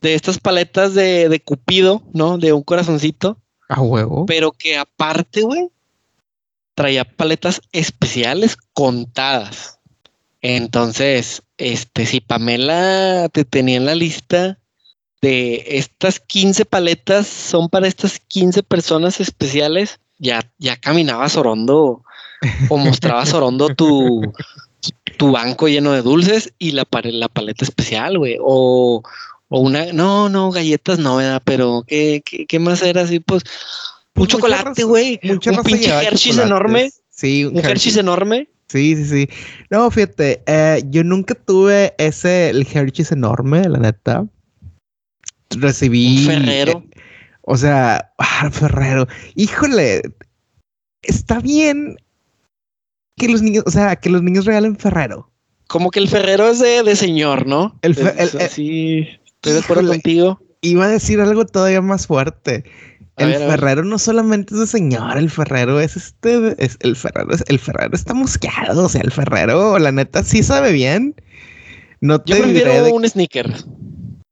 de estas paletas de, de Cupido, ¿no? De un corazoncito. A huevo. Pero que aparte, güey, traía paletas especiales contadas. Entonces, este, si Pamela te tenía en la lista de estas 15 paletas son para estas 15 personas especiales, ya, ya caminabas orondo o mostrabas orondo tu, tu banco lleno de dulces y la, la paleta especial, güey. O, o una, no, no, galletas no, ¿verdad? Pero ¿qué, qué, qué más era así? Pues un chocolate, güey. Un pinche Hershey's enorme. Sí, un, Hershey's. enorme. Sí, sí, sí. No, fíjate, eh, yo nunca tuve ese, el Hershey's enorme, la neta. Recibí. Un Ferrero. Eh, o sea, ah, Ferrero. Híjole, está bien que los niños, o sea, que los niños regalen Ferrero. Como que el Ferrero es de, señor, ¿no? El, sí, estoy de acuerdo contigo. Iba a decir algo todavía más fuerte el Ferrero no solamente es de señor, el Ferrero es este, es, el Ferrero el Ferrero está mosqueado, o sea, el Ferrero, la neta, sí sabe bien. No te yo prefiero un sneaker.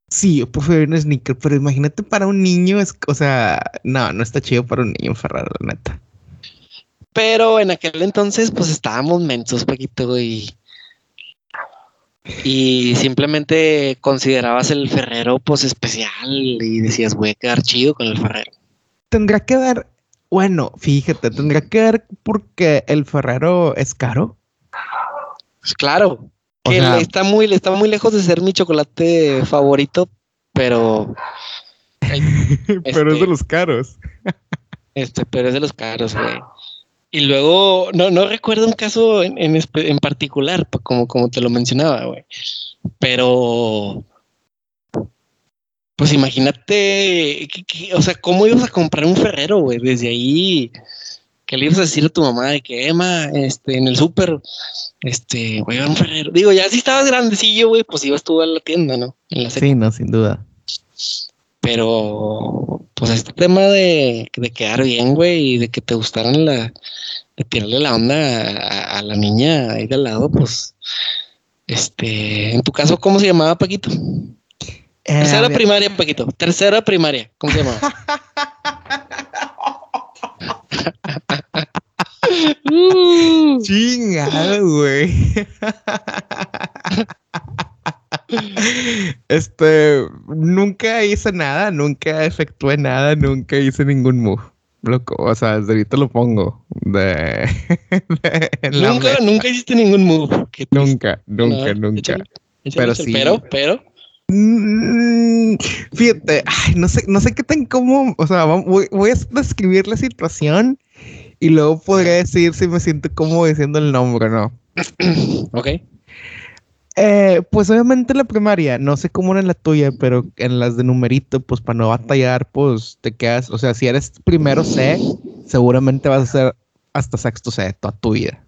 Sí, yo prefiero un sneaker, pero imagínate para un niño, es, o sea, no, no está chido para un niño un Ferrero, la neta. Pero en aquel entonces, pues estábamos mensos, Paquito, y y simplemente considerabas el Ferrero pues especial y decías voy a quedar chido con el Ferrero tendrá que ver, bueno, fíjate, tendrá que ver porque el Ferrero es caro. Pues claro, que está muy, está muy lejos de ser mi chocolate favorito, pero. pero es de este, los caros. este, pero es de los caros, güey. Y luego, no, no recuerdo un caso en, en, en particular, como, como te lo mencionaba, güey. Pero pues imagínate, o sea, ¿cómo ibas a comprar un ferrero, güey? Desde ahí, ¿qué le ibas a decir a tu mamá de que, Emma, este, en el súper, este, güey, un ferrero? Digo, ya si estabas grandecillo, güey, pues ibas tú a la tienda, ¿no? sí, no, sin duda. Pero, pues este tema de, de quedar bien, güey, y de que te gustaran la, de tirarle la onda a, la niña ahí de al lado, pues, este, en tu caso, ¿cómo se llamaba Paquito? Eh, Tercera primaria, Paquito. Tercera primaria. ¿Cómo se llama? Chingado, güey. este, nunca hice nada, nunca efectué nada, nunca hice ningún move. loco. O sea, desde ahorita lo pongo. De, nunca, nunca hiciste ningún move. Nunca, nunca, nunca. pero sí. Pero, pero. Mm, fíjate, no sé, no sé qué tan cómo, o sea, voy, voy, a describir la situación y luego podré decir si me siento cómodo diciendo el nombre o no. ok. Eh, pues obviamente en la primaria, no sé cómo era en la tuya, pero en las de numerito, pues para no batallar, pues te quedas, o sea, si eres primero C, seguramente vas a ser hasta sexto C toda tu vida.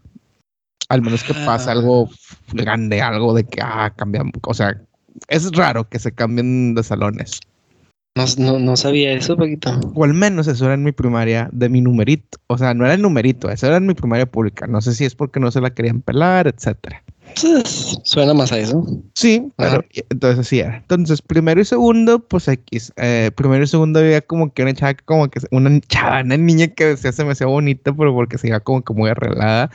Al menos que pase ah. algo grande, algo de que, ah, cambiamos, o sea, es raro que se cambien de salones. No, no, sabía eso, Paquito. O al menos eso era en mi primaria de mi numerito. O sea, no era el numerito, eso era en mi primaria pública. No sé si es porque no se la querían pelar, etcétera. Suena más a eso. Sí, pero entonces así era. Entonces, primero y segundo, pues X. Eh, primero y segundo había como que una chava, como que una chava, una niña que decía se me hacía bonita, pero porque se iba como que muy arreglada.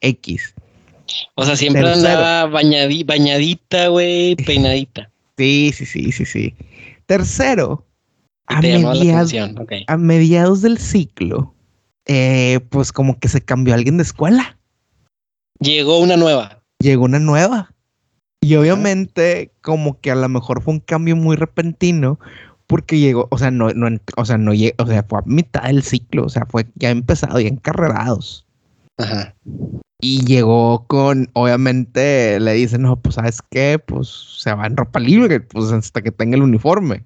X. O sea, siempre andaba bañadita, güey, peinadita. Sí, sí, sí, sí, sí. Tercero, a mediados, del ciclo, eh, pues como que se cambió alguien de escuela. Llegó una nueva. Llegó una nueva. Y obviamente, como que a lo mejor fue un cambio muy repentino, porque llegó, o sea, no, no, o sea, no llegó, o sea, fue a mitad del ciclo, o sea, fue ya empezado, ya encarrerados. Ajá. Y llegó con, obviamente, le dicen, no, pues, ¿sabes qué? Pues se va en ropa libre, pues hasta que tenga el uniforme.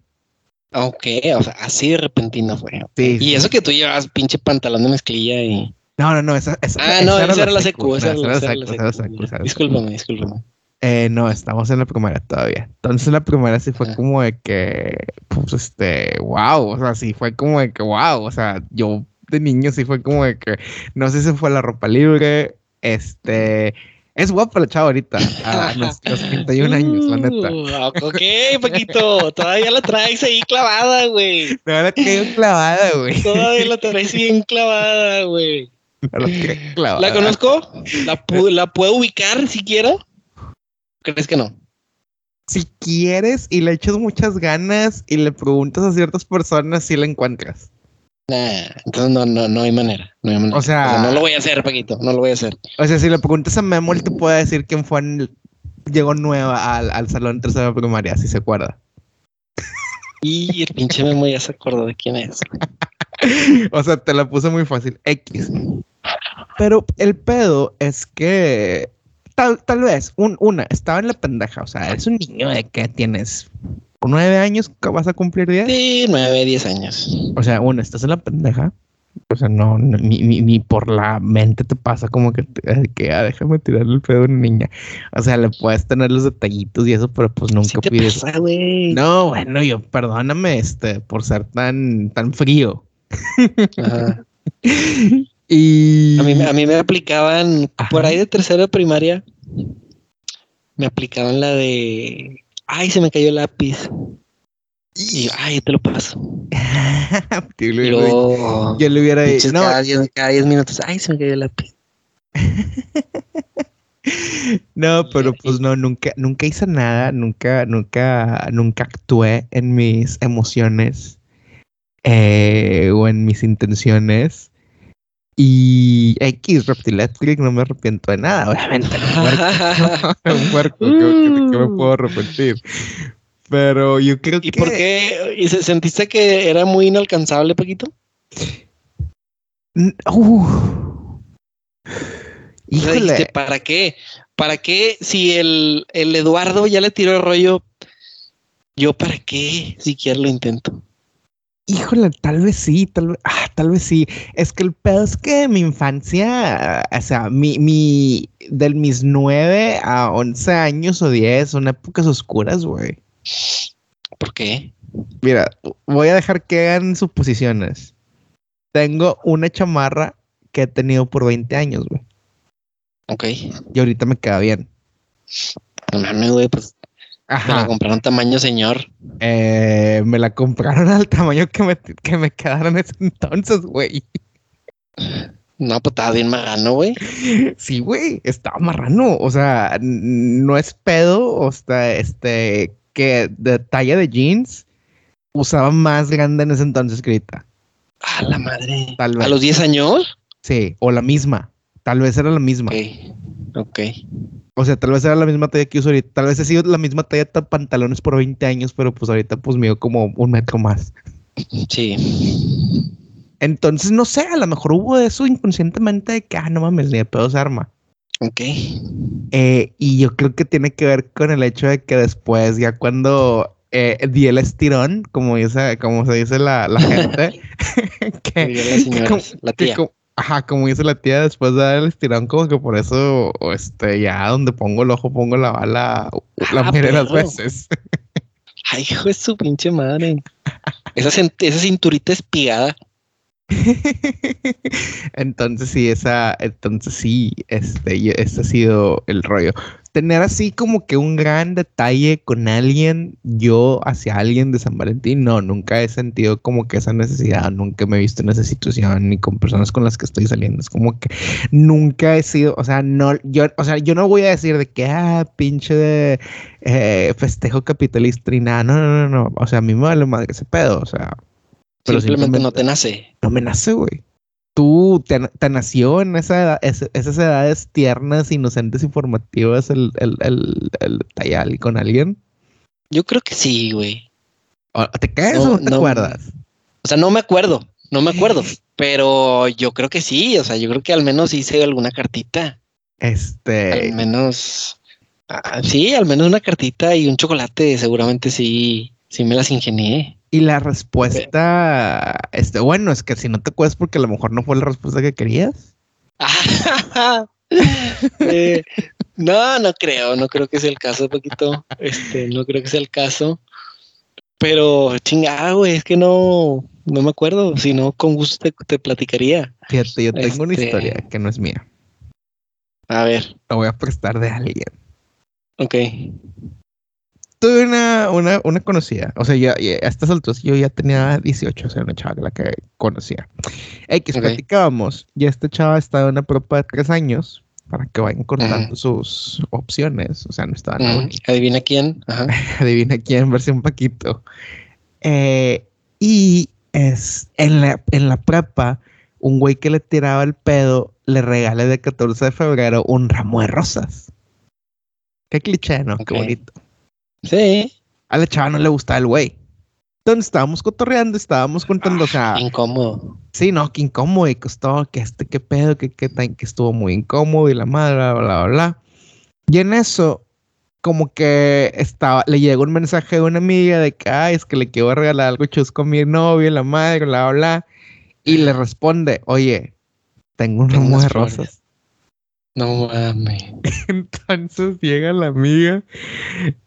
Ok, o sea, así de repentino fue. Sí, y eso que tú llevas pinche pantalón de mezclilla y. No, no, no, esa, esa Ah, no, esa, era la secu, esa era la secu. Discúlpame, discúlpame. Eh, no, estamos en la primera todavía. Entonces la primera sí fue ah. como de que, pues, este, wow, o sea, sí fue como de que, wow, o sea, yo de niño sí fue como de que, no sé si fue la ropa libre, este. Es guapa la chava ahorita, a los, 31 años, la neta. Uh, ok, Paquito, todavía la traes ahí clavada, güey. Todavía la traigo clavada, güey. Todavía la traes bien clavada, güey. La, ¿La conozco? ¿La, ¿La puedo ubicar siquiera? ¿Crees que no? Si quieres y le echas muchas ganas y le preguntas a ciertas personas si la encuentras. Nah, entonces no, no, no hay manera. No hay manera. O sea, no lo voy a hacer, Paquito. No lo voy a hacer. O sea, si le preguntas a Memo, él te puede decir quién fue en llegó nueva al, al salón tercera primaria, si se acuerda. Y el pinche Memo ya se acordó de quién es. o sea, te la puse muy fácil. X. Pero el pedo es que tal, tal vez, un, una, estaba en la pendeja. O sea, es un niño de que tienes nueve años vas a cumplir diez. Sí, nueve, diez años. O sea, uno, estás en la pendeja. O sea, no, ni, ni, por la mente te pasa como que, que ah, déjame tirarle el pedo a una niña. O sea, le puedes tener los detallitos y eso, pero pues nunca pides. no, bueno, yo perdóname este por ser tan, tan frío. y a mí, a mí me aplicaban por ahí de tercera primaria. Me aplicaban la de ay, se me cayó el lápiz. Y ay, te lo paso. yo, le hubiera dicho. No. Cada 10 minutos, ay, se me cayó el lápiz. no, pero pues no, nunca, nunca hice nada, nunca, nunca, nunca actué en mis emociones eh, o en mis intenciones. Y X Reptiletric no me arrepiento de nada, obviamente. Un puerco, que, me puedo arrepentir. Pero yo creo que. ¿Y por qué? ¿Y sentiste que era muy inalcanzable, Paquito? Uh. Híjole. ¿Para qué? ¿Para qué si el, el Eduardo ya le tiró el rollo? Yo, ¿para qué siquiera lo intento? Híjole, tal vez sí, tal vez, ah, tal vez sí. Es que el pedo es que mi infancia, o sea, mi, mi, de mis nueve a once años o diez son épocas oscuras, güey. ¿Por qué? Mira, voy a dejar que hagan suposiciones. Tengo una chamarra que he tenido por 20 años, güey. Ok. Y ahorita me queda bien. No mames, güey, pues Ajá. Me la compraron tamaño señor. Eh, me la compraron al tamaño que me, que me quedaron ese entonces, güey. No, pues estaba bien marrano, güey. Sí, güey, estaba marrano. O sea, no es pedo, o sea, este, que de talla de jeans usaba más grande en ese entonces que A la madre. Tal vez. ¿A los 10 años? Sí, o la misma. Tal vez era la misma. Ok. Ok. O sea, tal vez era la misma talla que uso ahorita. Tal vez ha sido la misma talla de pantalones por 20 años, pero pues ahorita pues mío como un metro más. Sí. Entonces, no sé, a lo mejor hubo eso inconscientemente de que, ah, no mames, ni de pedo se arma. Ok. Eh, y yo creo que tiene que ver con el hecho de que después, ya cuando eh, di el estirón, como dice, como se dice la, gente, que, la, tía. Ajá, como dice la tía, después de dar el estirón, como que por eso, este, ya donde pongo el ojo, pongo la bala la ah, mayoría de las veces. Ay, hijo de su pinche madre. Esa, esa cinturita espigada. entonces sí, esa, entonces sí, este, este ha sido el rollo. Tener así como que un gran detalle con alguien, yo hacia alguien de San Valentín, no, nunca he sentido como que esa necesidad, nunca me he visto en esa situación, ni con personas con las que estoy saliendo. Es como que nunca he sido, o sea, no, yo, o sea, yo no voy a decir de que, ah, pinche de eh, festejo capitalista y nada, no, no, no, no, o sea, a mí me vale madre ese pedo, o sea, simplemente, no te nace. No me nace, güey. ¿Tú te, nació en esa esas edades tiernas, inocentes, informativas el, el, el, el con alguien? Yo creo que sí, güey. ¿Te caes o no te acuerdas? O sea, no me acuerdo, no me acuerdo, pero yo creo que sí, o sea, yo creo que al menos hice alguna cartita. Este. Al menos. Ah, sí, al menos una cartita y un chocolate, seguramente sí, sí me las ingenié. Y la respuesta, este, bueno, es que si no te acuerdas porque a lo mejor no fue la respuesta que querías. Eh, no, no creo, no creo que sea el caso, poquito. Este, no creo que sea el caso. Pero chingada, güey, es que no, no me acuerdo. Si no, con gusto te, platicaría. Fíjate, yo tengo una este, historia que no es mía. A ver. La voy a prestar de alguien. Ok tuve una, una, una conocida. O sea, ya, a estas alturas yo ya tenía 18, o sea, una chava la que conocía. X, platicábamos. Y esta chava estaba en una prueba de tres años para que vayan cortando sus opciones. O sea, no estaba. Adivina quién. Adivina quién, versión Paquito. Eh, y es en la, en la prepa, un güey que le tiraba el pedo le regale de 14 de febrero un ramo de rosas. Qué cliché, ¿no? Qué bonito. Sí. A la chava no le gustaba el güey. Entonces estábamos cotorreando, estábamos contando, o sea. Ah, incómodo. Sí, no, que incómodo y costó, que este, qué pedo, que, que, que estuvo muy incómodo y la madre, bla, bla, bla, bla. Y en eso, como que estaba, le llegó un mensaje de una amiga de que, ay, es que le quiero regalar algo chusco a mi novio, la madre, bla, bla, bla. Y le responde, oye, tengo un ramo de rosas. No mames. Entonces llega la amiga,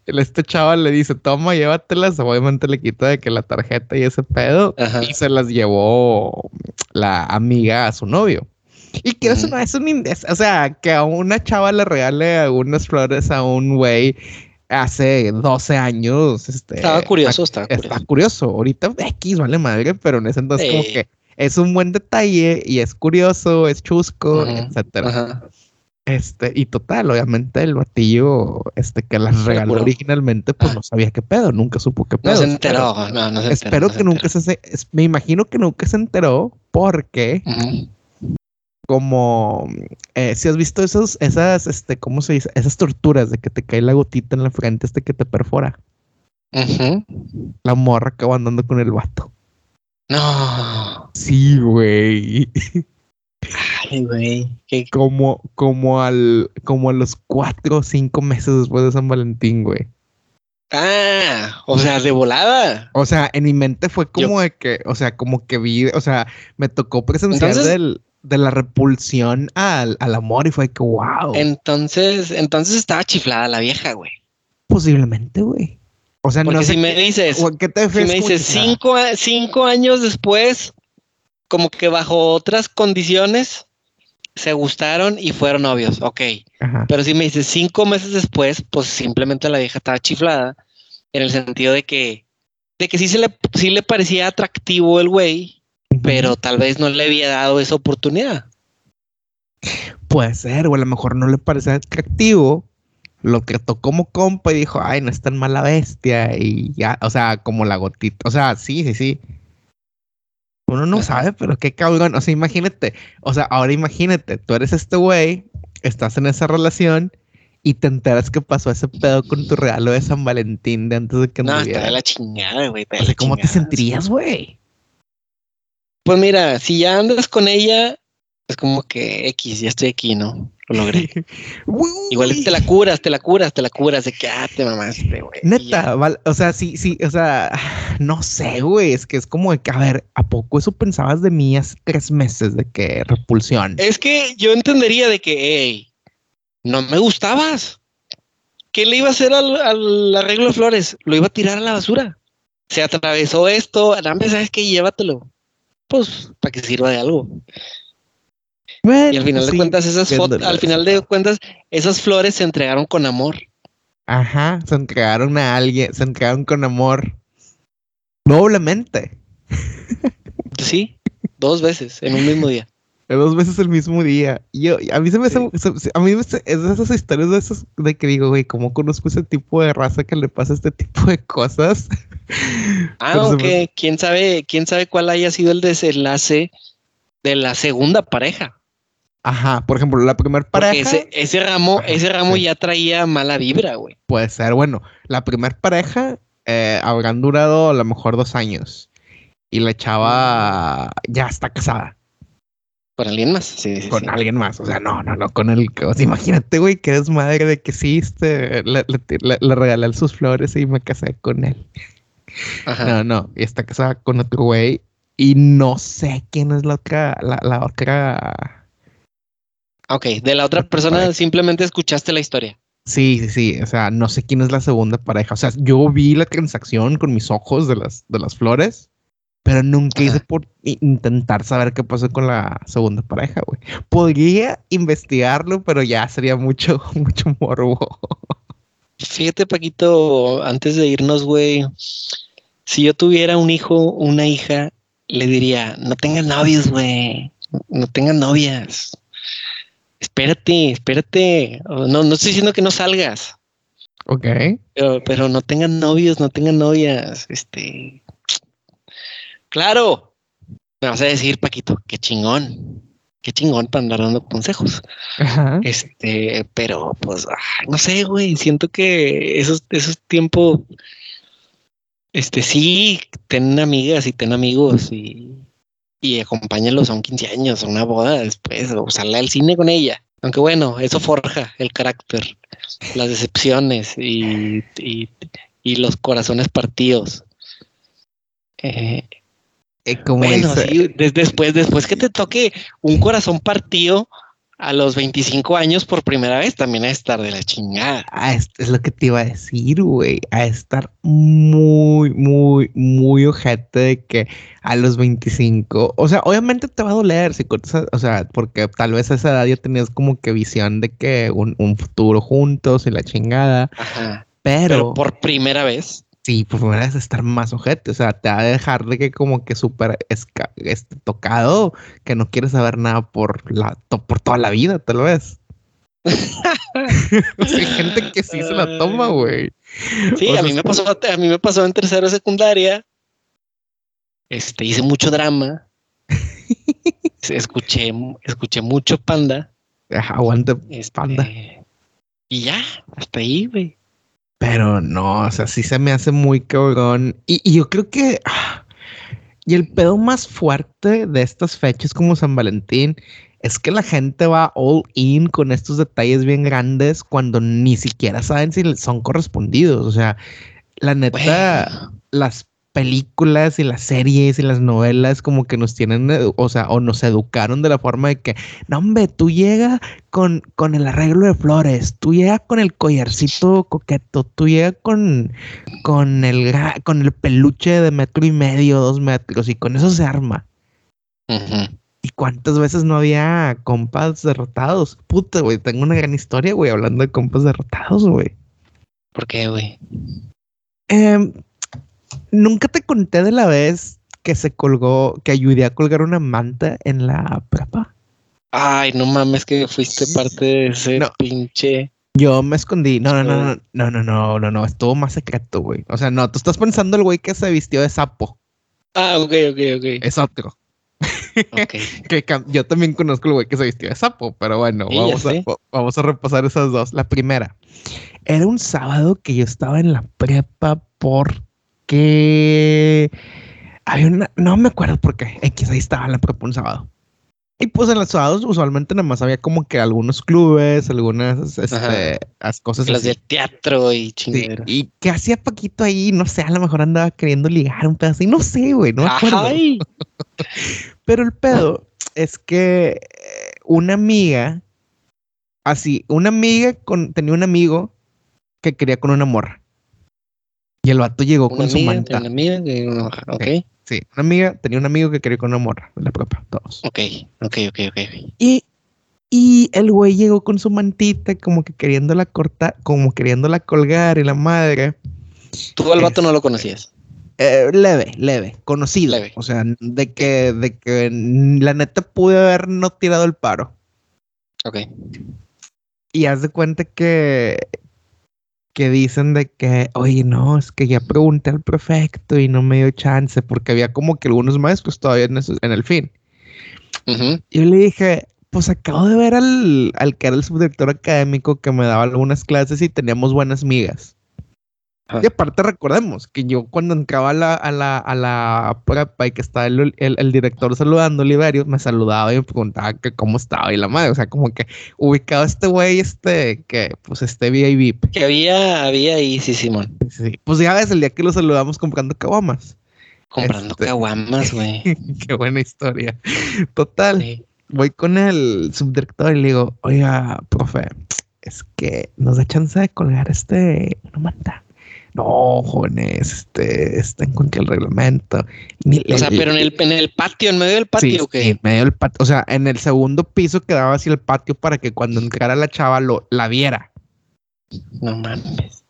este chaval le dice, toma, llévatelas, obviamente le quita de que la tarjeta y ese pedo, y se las llevó la amiga a su novio. Y que eso no es un, o sea, que a una chava le regale algunas flores a un güey hace 12 años. Este, estaba curioso, estaba curioso. Está curioso. Ahorita X vale madre, pero en ese entonces como que es un buen detalle y es curioso, es chusco, etcétera. Este, y total, obviamente el batillo este, que las regaló originalmente, pues no sabía qué pedo, nunca supo qué pedo. No se enteró, no, no se Espero que nunca se, me imagino que nunca se enteró porque como eh, si has visto esos, esas, este, ¿cómo se dice? Esas torturas de que te cae la gotita en la frente este que te perfora. La morra acabó andando con el vato. No. Sí, güey. Güey. Como, como, al, como a los cuatro o cinco meses después de San Valentín, güey. Ah, o sea, de volada. O sea, en mi mente fue como de que, o sea, como que vi, o sea, me tocó presenciar de la repulsión al, al, amor y fue que, wow. Entonces, entonces estaba chiflada la vieja, güey. Posiblemente, güey. O sea, no sé. Si me dices, ¿qué te si me dices cinco, cinco años después, como que bajo otras condiciones se gustaron y fueron novios, ok. Pero si me dices cinco meses después, pues simplemente la vieja estaba chiflada en el sentido de que, de que sí, se le, sí le parecía atractivo el güey, pero tal vez no le había dado esa oportunidad. Puede ser, o a lo mejor no le parecía atractivo, lo trató como compa y dijo, ay, no es tan mala bestia y ya, o sea, como la gotita, o sea, sí, sí, sí. Uno no sabe, pero qué cabrón. O sea, imagínate. O sea, ahora imagínate, tú eres este güey, estás en esa relación y te enteras que pasó ese pedo con tu regalo de San Valentín de antes de que No, está de la chingada, güey. O sea, ¿cómo te sentirías, güey? Pues mira, si ya andas con ella, es como que X, ya estoy aquí, ¿no? Lo logré. Igual te la curas, te la curas, te la curas de que ah, te mamaste, güey. Neta, o sea, sí, sí, o sea, no sé, güey. Es que es como de que, a ver, ¿a poco eso pensabas de mí hace tres meses de que repulsión? Es que yo entendería de que, hey, no me gustabas. ¿Qué le iba a hacer al, arreglo de flores? Lo iba a tirar a la basura. Se atravesó esto, ¿sabes qué? Llévatelo. Pues, para que sirva de algo y al final de cuentas, esas fotos, al final de cuentas, esas flores se entregaron con amor. Ajá, se entregaron a alguien, se entregaron con amor. Noblemente. Sí, dos veces en un mismo día. Dos veces el mismo día. Yo, a mí se me hace, a mí me es de esas historias de esas de que digo, güey, ¿cómo conozco ese tipo de raza que le pasa este tipo de cosas? Ah, ok. ¿Quién sabe, quién sabe cuál haya sido el desenlace de la segunda pareja? Ajá, por ejemplo, la primera pareja. Ese, ramo, ese ramo ya traía mala vibra, güey. Puede ser, bueno, la primera pareja eh, habrán durado a lo mejor dos años. Y la chava ya está casada. ¿Con alguien más? Sí, sí. Con alguien más. O sea, no, no, no, con el. O sea, imagínate, güey, que eres madre de que sí, este, le, le, regalé sus flores y me casé con él. Ajá. No, no, y está casada con otro güey. Y no sé quién es la otra, la, la otra Ok, de la otra persona simplemente escuchaste la historia. Sí, sí, sí. O sea, no sé quién es la segunda pareja. O sea, yo vi la transacción con mis ojos de las, de las flores, pero nunca hice por intentar saber qué pasó con la segunda pareja, güey. Podría investigarlo, pero ya sería mucho, mucho morbo. Fíjate, Paquito, antes de irnos, güey, si yo tuviera un hijo, una hija, le diría, no tengan novios, güey. No tengan novias espérate, espérate. No, no estoy diciendo que no salgas. Ok. Pero, no tengan novios, no tengan novias. Este. Claro. Me vas a decir, Paquito, qué chingón. Qué chingón para andar dando consejos. Este, pero pues, no sé, güey. Siento que esos, esos tiempos. Este, sí, ten amigas y ten amigos y, y acompáñalos a un 15 años, a una boda después, o sale al cine con ella. Aunque bueno, eso forja el carácter, las decepciones y, y, los corazones partidos. Eh, eh bueno, sí, después, después que te toque un corazón partido, a los 25 años por primera vez también a estar de la chingada. Ah, es, lo que te iba a decir, güey. A estar muy, muy, muy ojete de que a los 25, o sea, obviamente te va a doler si cortas, o sea, porque tal vez a esa edad ya tenías como que visión de que un, futuro juntos y la chingada. Ajá. Pero, por primera vez. Sí, por primera vez estar más ojete. O sea, te va a dejar de que como que súper este, tocado, que no quieres saber nada por la por toda la vida, tal vez. hay gente que sí se la toma, güey. Sí, a mí me pasó, a mí me pasó en tercera secundaria. Este, hice mucho drama. escuché, escuché mucho panda. Aguante panda. Este, y ya, hasta ahí, güey. Pero no, o sea, sí se me hace muy cabrón. Y, yo creo que. Ah, y el pedo más fuerte de estas fechas como San Valentín es que la gente va all in con estos detalles bien grandes cuando ni siquiera saben si son correspondidos. O sea, la neta, las películas y las series y las novelas como que nos tienen, o sea, o nos educaron de la forma de que, no hombre, tú llegas con, con el arreglo de flores, tú llegas con el collarcito coqueto, tú llegas con, con, el, con el peluche de metro y medio, dos metros, y con eso se arma. ¿Y cuántas veces no había compas derrotados? Puta, güey, tengo una gran historia, güey, hablando de compas derrotados, güey. ¿Por qué, güey? Eh, Nunca te conté de la vez que se colgó, que ayudé a colgar una manta en la prepa. Ay, no mames que fuiste parte de ese pinche. Yo me escondí. No, no, no, no, no, no, no, no, no, estuvo más secreto, güey. O sea, no, tú estás pensando el güey que se vistió de sapo. Ah, ok, ok, ok. Es otro. que yo también conozco el güey que se vistió de sapo, pero bueno, vamos a, vamos a repasar esas dos. La primera, era un sábado que yo estaba en la prepa porque había una, no me acuerdo por qué, X ahí estaba la prepa un sábado. Y pues en los sábados usualmente nada más había como que algunos clubes, algunas este, cosas Las de teatro y chingaderas. y que hacía Paquito ahí, no sé, a lo mejor andaba queriendo ligar un pedazo y no sé, güey, no me acuerdo. Pero el pedo es que eh, una amiga, así, una amiga con, tenía un amigo que quería con una morra. Y el vato llegó con su manta. Una amiga, ok. Sí, una amiga, tenía un amigo que quería con una morra en la propia, todos. Ok, ok, ok, ok. Y, y el güey llegó con su mantita, como que queriéndola cortar, como queriéndola colgar y la madre. ¿Tú al vato no lo conocías? Eh, leve, leve, conocido. Leve. O sea, de que, de que la neta pude haber no tirado el paro. Ok. Y haz de cuenta que, que dicen de que, oye, no, es que ya pregunté al prefecto y no me dio chance porque había como que algunos maestros todavía en, en el fin. Yo le dije, pues acabo de ver al, al que era el subdirector académico que me daba algunas clases y teníamos buenas migas. Y aparte recordemos que yo cuando entraba a la, a la, a la prepa y que estaba el, el, director saludando, Oliverio, me saludaba y me preguntaba que cómo estaba y la madre, o sea, como que ubicado este güey, este, que pues este VIP. Que había, había ahí, sí, Simón. Sí, pues ya ves el día que lo saludamos comprando caguamas. Comprando este, caguamas, güey. qué buena historia. Total. Voy con el subdirector y le digo, oiga, profe, es que nos da chance de colgar este, una manta no, jóvenes, este, está en contra del reglamento. o sea, pero en el, en el patio, en medio del patio, sí, en medio del patio, o sea, en el segundo piso quedaba así el patio para que cuando entrara la chava lo, la viera. No mames.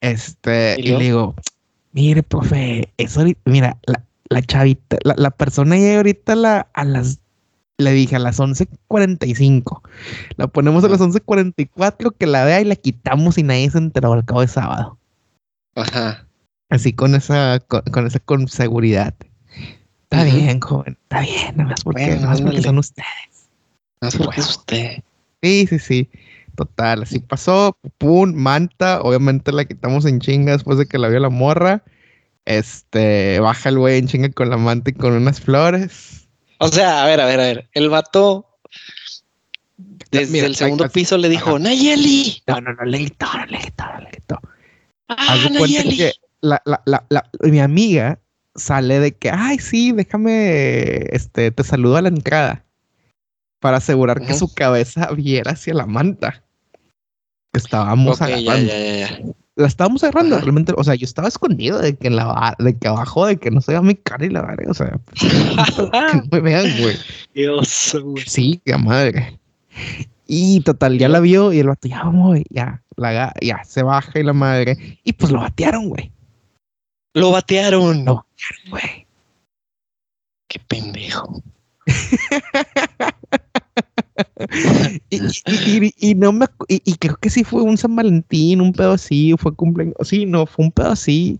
Este, y, le digo, mire, profe, eso, mira, la, la chavita, la, la persona llega ahorita la, a las le dije a las 11.45. La ponemos a las 11.44 que la vea y la quitamos y nadie se enteró al cabo de sábado. Ajá. Así con esa, con, esa con seguridad. Está bien, joven, está bien, nada más porque, nada más porque son ustedes. Nada más porque es usted. Sí, sí, sí. Total, así pasó, pum, manta, obviamente la quitamos en chinga después de que la vio la morra. Este, baja el güey en chinga con la manta y con unas flores. O sea, a ver, a ver, a ver, el vato desde el segundo piso le dijo, Nayeli. No, no, no, le gritó, no le gritó, no le. Ah, que la, la, la, mi amiga sale de que, ay, sí, déjame, este, te saludo a la entrada. Para asegurar que su cabeza viera hacia la manta. Estábamos agarrando. La estábamos agarrando, realmente, o sea, yo estaba escondido de que en la de que abajo, de que no se vea mi cara y la verga, o sea, que no me vean, güey. Dios, güey. Sí, qué madre. Y total, ya la vio y el vato, ya vamos, ya, la, ya, se baja y la madre. Y pues lo batearon, güey. Lo batearon. Lo batearon, güey. Qué pendejo. y, no me y, creo que sí fue un San Valentín, un pedo así, fue cumpleaños, sí, no, fue un pedo así.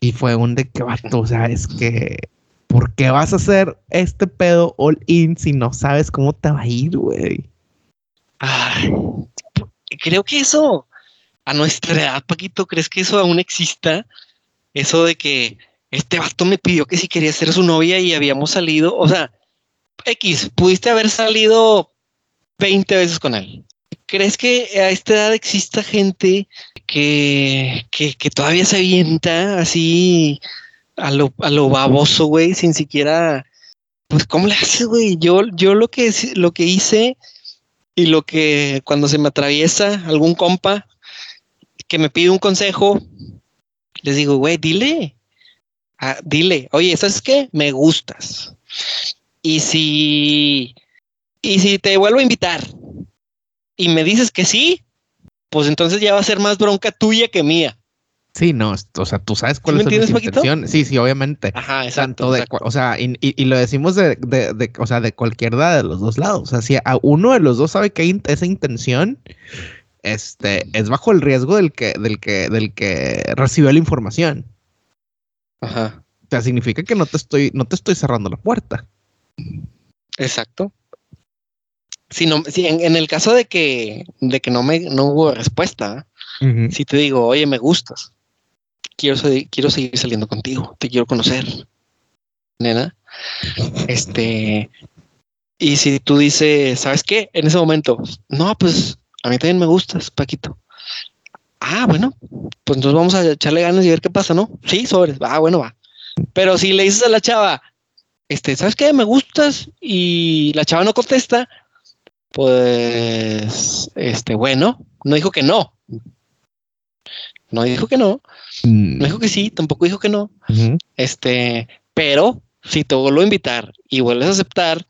Y fue un de que vato, o sea, es que ¿por qué vas a hacer este pedo all in si no sabes cómo te va a ir, güey? Creo que eso, a nuestra edad, Paquito, ¿crees que eso aún exista? Eso de que este vato me pidió que si quería ser su novia y habíamos salido, o sea, X, pudiste haber salido 20 veces con él. ¿Crees que a esta edad exista gente que, que, todavía se avienta así a lo, a lo baboso, güey, sin siquiera, pues, ¿cómo le hace, güey? Yo, yo lo que, lo que hice y lo que cuando se me atraviesa algún compa que me pide un consejo, les digo, güey, dile, ah, dile, oye, ¿sabes qué? Me gustas. Y si, y si te vuelvo a invitar y me dices que sí, pues entonces ya va a ser más bronca tuya que mía. Sí, no, o sea, tú sabes cuál es la intención. Sí, sí, obviamente. Ajá, exacto. o sea, y, lo decimos de, de, o sea, de cualquier edad de los dos lados. O sea, si a uno de los dos sabe que hay esa intención, este, es bajo el riesgo del que, del que, del que recibió la información. Ajá. O sea, significa que no te estoy, no te estoy cerrando la puerta. Exacto. Si no, si en, el caso de que, de que no me no hubo respuesta, si te digo, oye, me gustas, quiero, quiero seguir saliendo contigo, te quiero conocer, nena. Este, y si tú dices, ¿sabes qué? En ese momento, no, pues a mí también me gustas, Paquito. Ah, bueno, pues entonces vamos a echarle ganas y ver qué pasa, ¿no? Sí, sobre. Ah, bueno, va. Pero si le dices a la chava, este, ¿sabes qué? Me gustas y la chava no contesta, pues, este, bueno, no dijo que no. No dijo que no. Mm. No dijo que sí, tampoco dijo que no. Este, pero si te vuelvo a invitar y vuelves a aceptar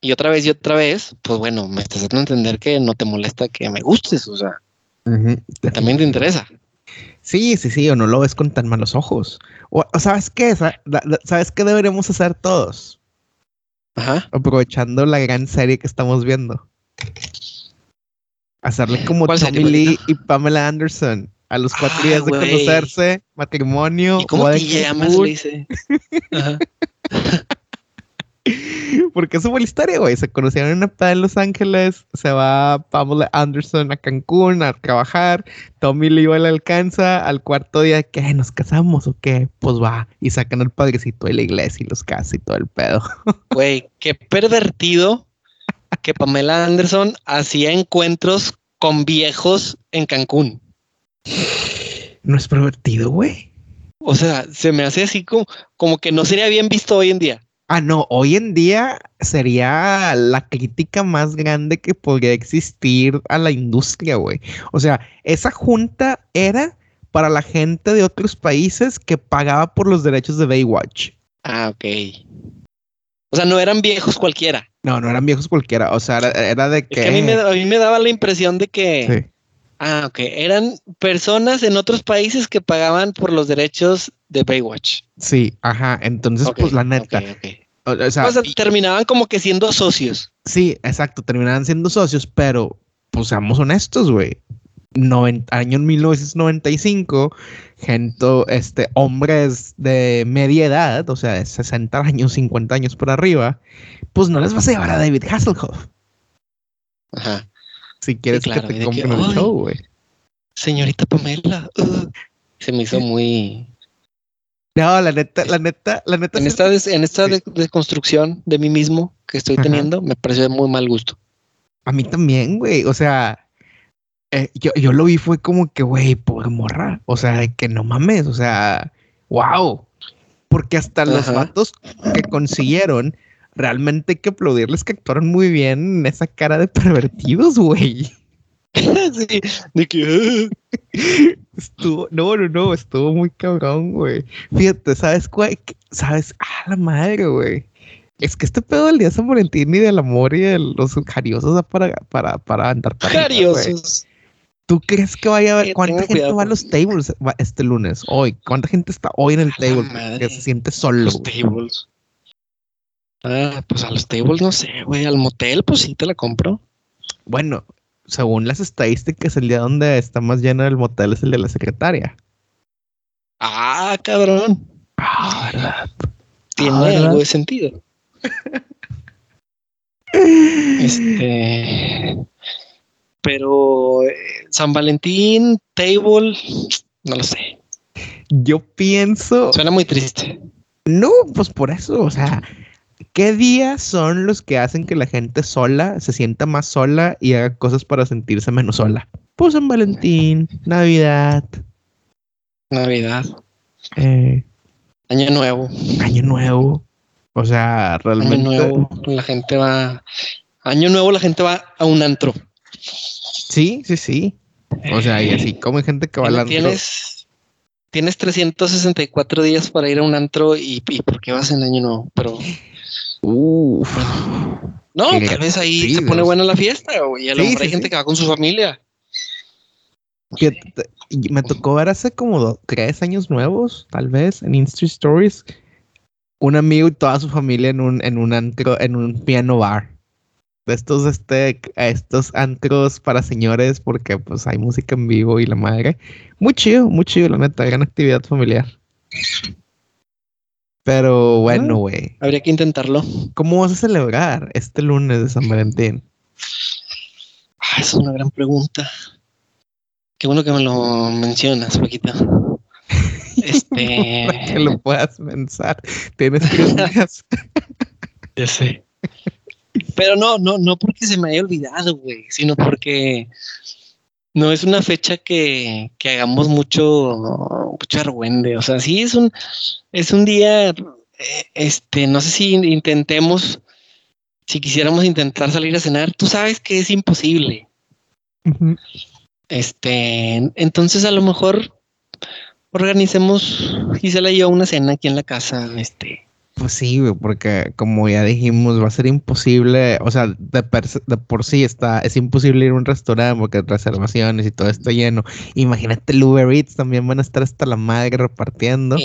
y otra vez y otra vez, pues bueno, me estás a entender que no te molesta que me gustes, o sea, también te interesa. Sí, sí, sí, o no lo ves con tan malos ojos. O, sabes qué, sabes qué deberíamos hacer todos. Ajá. Aprovechando la gran serie que estamos viendo. Hacerle como Tommy Lee y Pamela Anderson a los cuatro días de conocerse, matrimonio. ¿Y cómo te llamas? Dice. Porque eso fue la historia, güey. Se conocieron en una peda en Los Ángeles. Se va Pamela Anderson a Cancún a trabajar. Tommy Lee le alcanza. Al cuarto día, ¿qué? ¿Nos casamos o qué? Pues va. Y sacan al padrecito de la iglesia y los casa y todo el pedo. Güey, qué pervertido que Pamela Anderson hacía encuentros con viejos en Cancún. No es pervertido, güey. O sea, se me hace así como, como que no sería bien visto hoy en día. Ah, no, hoy en día sería la crítica más grande que podría existir a la industria, güey. O sea, esa junta era para la gente de otros países que pagaba por los derechos de Baywatch. Ah, ok. O sea, no eran viejos cualquiera. No, no eran viejos cualquiera. O sea, era, de que... a, mí me, daba la impresión de que... Ah, ok. Eran personas en otros países que pagaban por los derechos de Baywatch. Sí, ajá. Entonces, pues la neta. O, sea, terminaban como que siendo socios. Sí, exacto. Terminaban siendo socios, pero pues seamos honestos, güey. año 1995, gente, este, hombres de media edad, o sea, de 60 años, 50 años por arriba, pues no les vas a llevar a David Hasselhoff. Ajá. Si quieres que te compren el show, güey. Señorita Pamela. Uh, se me hizo muy. No, la neta, la neta, la neta. En esta, en esta deconstrucción de mí mismo que estoy teniendo, me pareció de muy mal gusto. A mí también, güey. O sea, eh, yo, yo lo vi, fue como que, güey, por morra. O sea, que no mames. O sea, wow. Porque hasta los vatos que consiguieron realmente hay que aplaudirles que actuaron muy bien en esa cara de pervertidos, güey. sí, de que estuvo, no, no, no, estuvo muy cabrón, güey. Fíjate, ¿sabes cuál? ¿Sabes? Ah, la madre, güey. Es que este pedo del día de San Valentín y del amor y de los jariosos para, para, para andar para Jariosos. ¿Tú crees que vaya a haber cuánta gente va a los tables este lunes? Hoy, ¿cuánta gente está hoy en el table que se siente solo? Los tables. Ah, pues a los tables no sé, güey. Al motel, pues sí te la compro. Bueno, según las estadísticas, el día donde está más lleno el motel es el de la secretaria. Ah, cabrón. Ah, ¿verdad? Tiene ah, algo de sentido. este. Pero eh, San Valentín, table, no lo sé. Yo pienso. Suena muy triste. No, pues por eso, o sea, ¿Qué días son los que hacen que la gente sola se sienta más sola y haga cosas para sentirse menos sola? Pues San Valentín, Navidad. Navidad. Eh, Año Nuevo. Año Nuevo. O sea, realmente. Año Nuevo, la gente va. Año Nuevo, la gente va a un antro. Sí, sí, sí. O sea, y así como hay gente que va al antro. Tienes, tienes 364 días para ir a un antro y, y ¿por qué vas en Año Nuevo? Pero Uf. No, tal vez ahí se pone buena la fiesta, y a lo mejor hay gente que va con su familia. me tocó ver hace como tres años nuevos, tal vez, en Insta Stories, un amigo y toda su familia en un, en un antro, en un piano bar. De estos, este, estos antros para señores, porque pues hay música en vivo y la madre. Muy chido, muy chido, la neta, gran actividad familiar. Pero bueno, güey. habría que intentarlo. ¿Cómo vas a celebrar este lunes de San Valentín? Ah, es una gran pregunta. Qué bueno que me lo mencionas, Paquita. Este. Para que lo puedas pensar. Tienes tres días. ya sé. Pero no, no, no porque se me haya olvidado, güey, sino porque no es una fecha que, que hagamos mucho, mucho argüende. O sea, sí es un, es un día, eh, este, no sé si intentemos, si quisiéramos intentar salir a cenar, tú sabes que es imposible. Este, entonces a lo mejor organicemos Gisela y yo una cena aquí en la casa, este. Pues sí, porque como ya dijimos, va a ser imposible, o sea, de, por sí está, es imposible ir a un restaurante porque reservaciones y todo está lleno. Imagínate el Uber Eats, también van a estar hasta la madre repartiendo.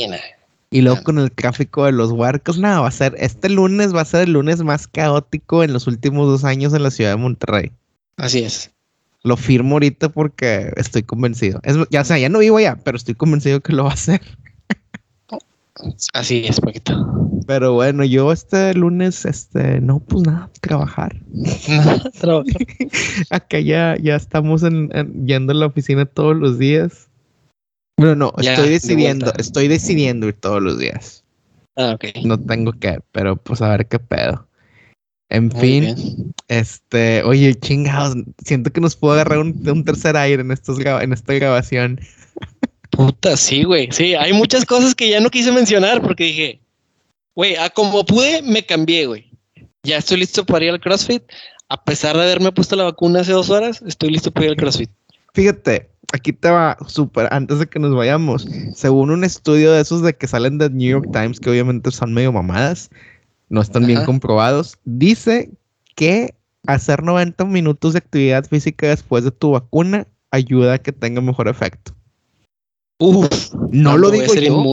Y luego con el tráfico de los huarcos, nada, va a ser, este lunes va a ser el lunes más caótico en los últimos dos años en la ciudad de Monterrey. Así es. Lo firmo ahorita porque estoy convencido. Es, ya, o sea, ya no vivo allá, pero estoy convencido que lo va a hacer. Así es, poquito. Pero bueno, yo este lunes, este, no, pues nada, trabajar. trabajar. Acá ya, ya estamos en, yendo a la oficina todos los días. Bueno, no, estoy decidiendo, estoy decidiendo ir todos los días. Ah, ok. No tengo que, pero pues a ver qué pedo. En fin, este, oye, chingados, siento que nos puedo agarrar un, tercer aire en, estos, en esta grabación. Puta, sí, güey. Sí, hay muchas cosas que ya no quise mencionar porque dije, güey, a como pude, me cambié, güey. Ya estoy listo para ir al CrossFit. A pesar de haberme puesto la vacuna hace dos horas, estoy listo para ir al CrossFit. Fíjate, aquí te va súper, antes de que nos vayamos, según un estudio de esos de que salen de New York Times, que obviamente son medio mamadas, no están bien comprobados, dice que hacer 90 minutos de actividad física después de tu vacuna ayuda a que tenga mejor efecto. Uf, no lo digo yo.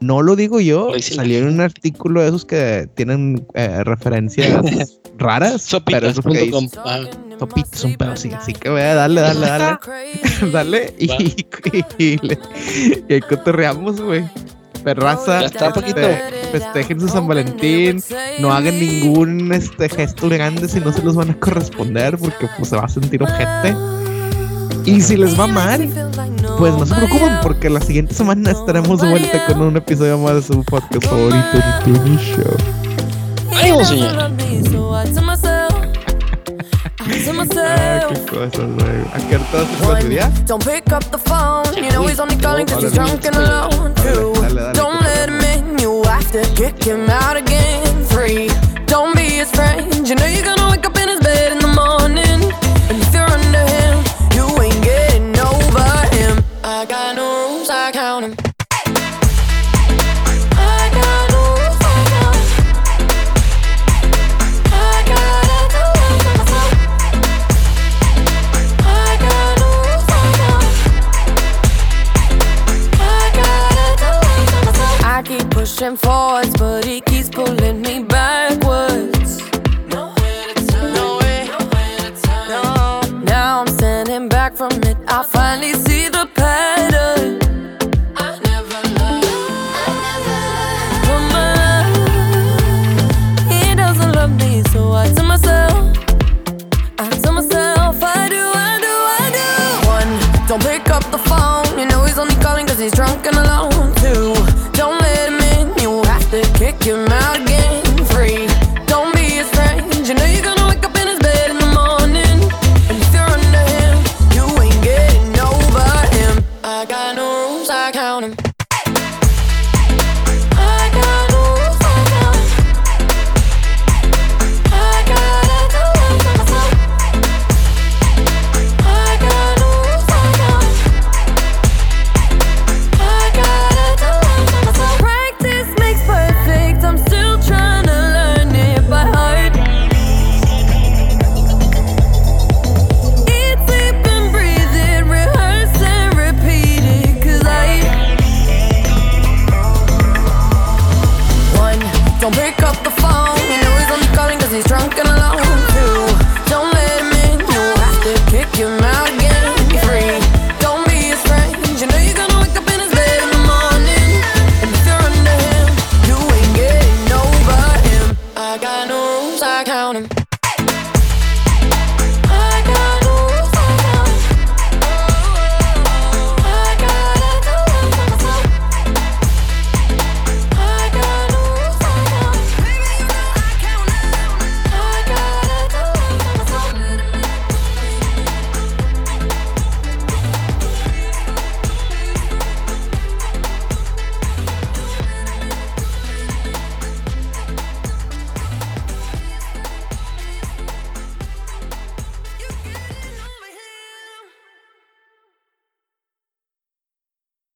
No lo digo yo. Salió en un artículo de esos que tienen eh, referencias raras. pero eso que Sopitas, un pedo así. Así que vea, dale, dale, dale. dale. Y, y, y, cotorreamos, güey. Perraza. Está este, festejen su San Valentín. No hagan ningún este, gesto grande si no se los van a corresponder porque pues, se va a sentir ojete. Y si les va mal, pues no se preocupen porque la siguiente semana estaremos de vuelta con un episodio más de su podcast favorito, de Tony Show. ¡Adiós, señor! Ay, qué cosas, güey. ¿A qué hora día? Don't pick up the phone. You know he's only calling cause he's drunk and alone. True. Don't let him in. You have to kick him out again. Free. Don't be his friend. You know you're gonna wake up in pushing forwards, but he keeps pulling me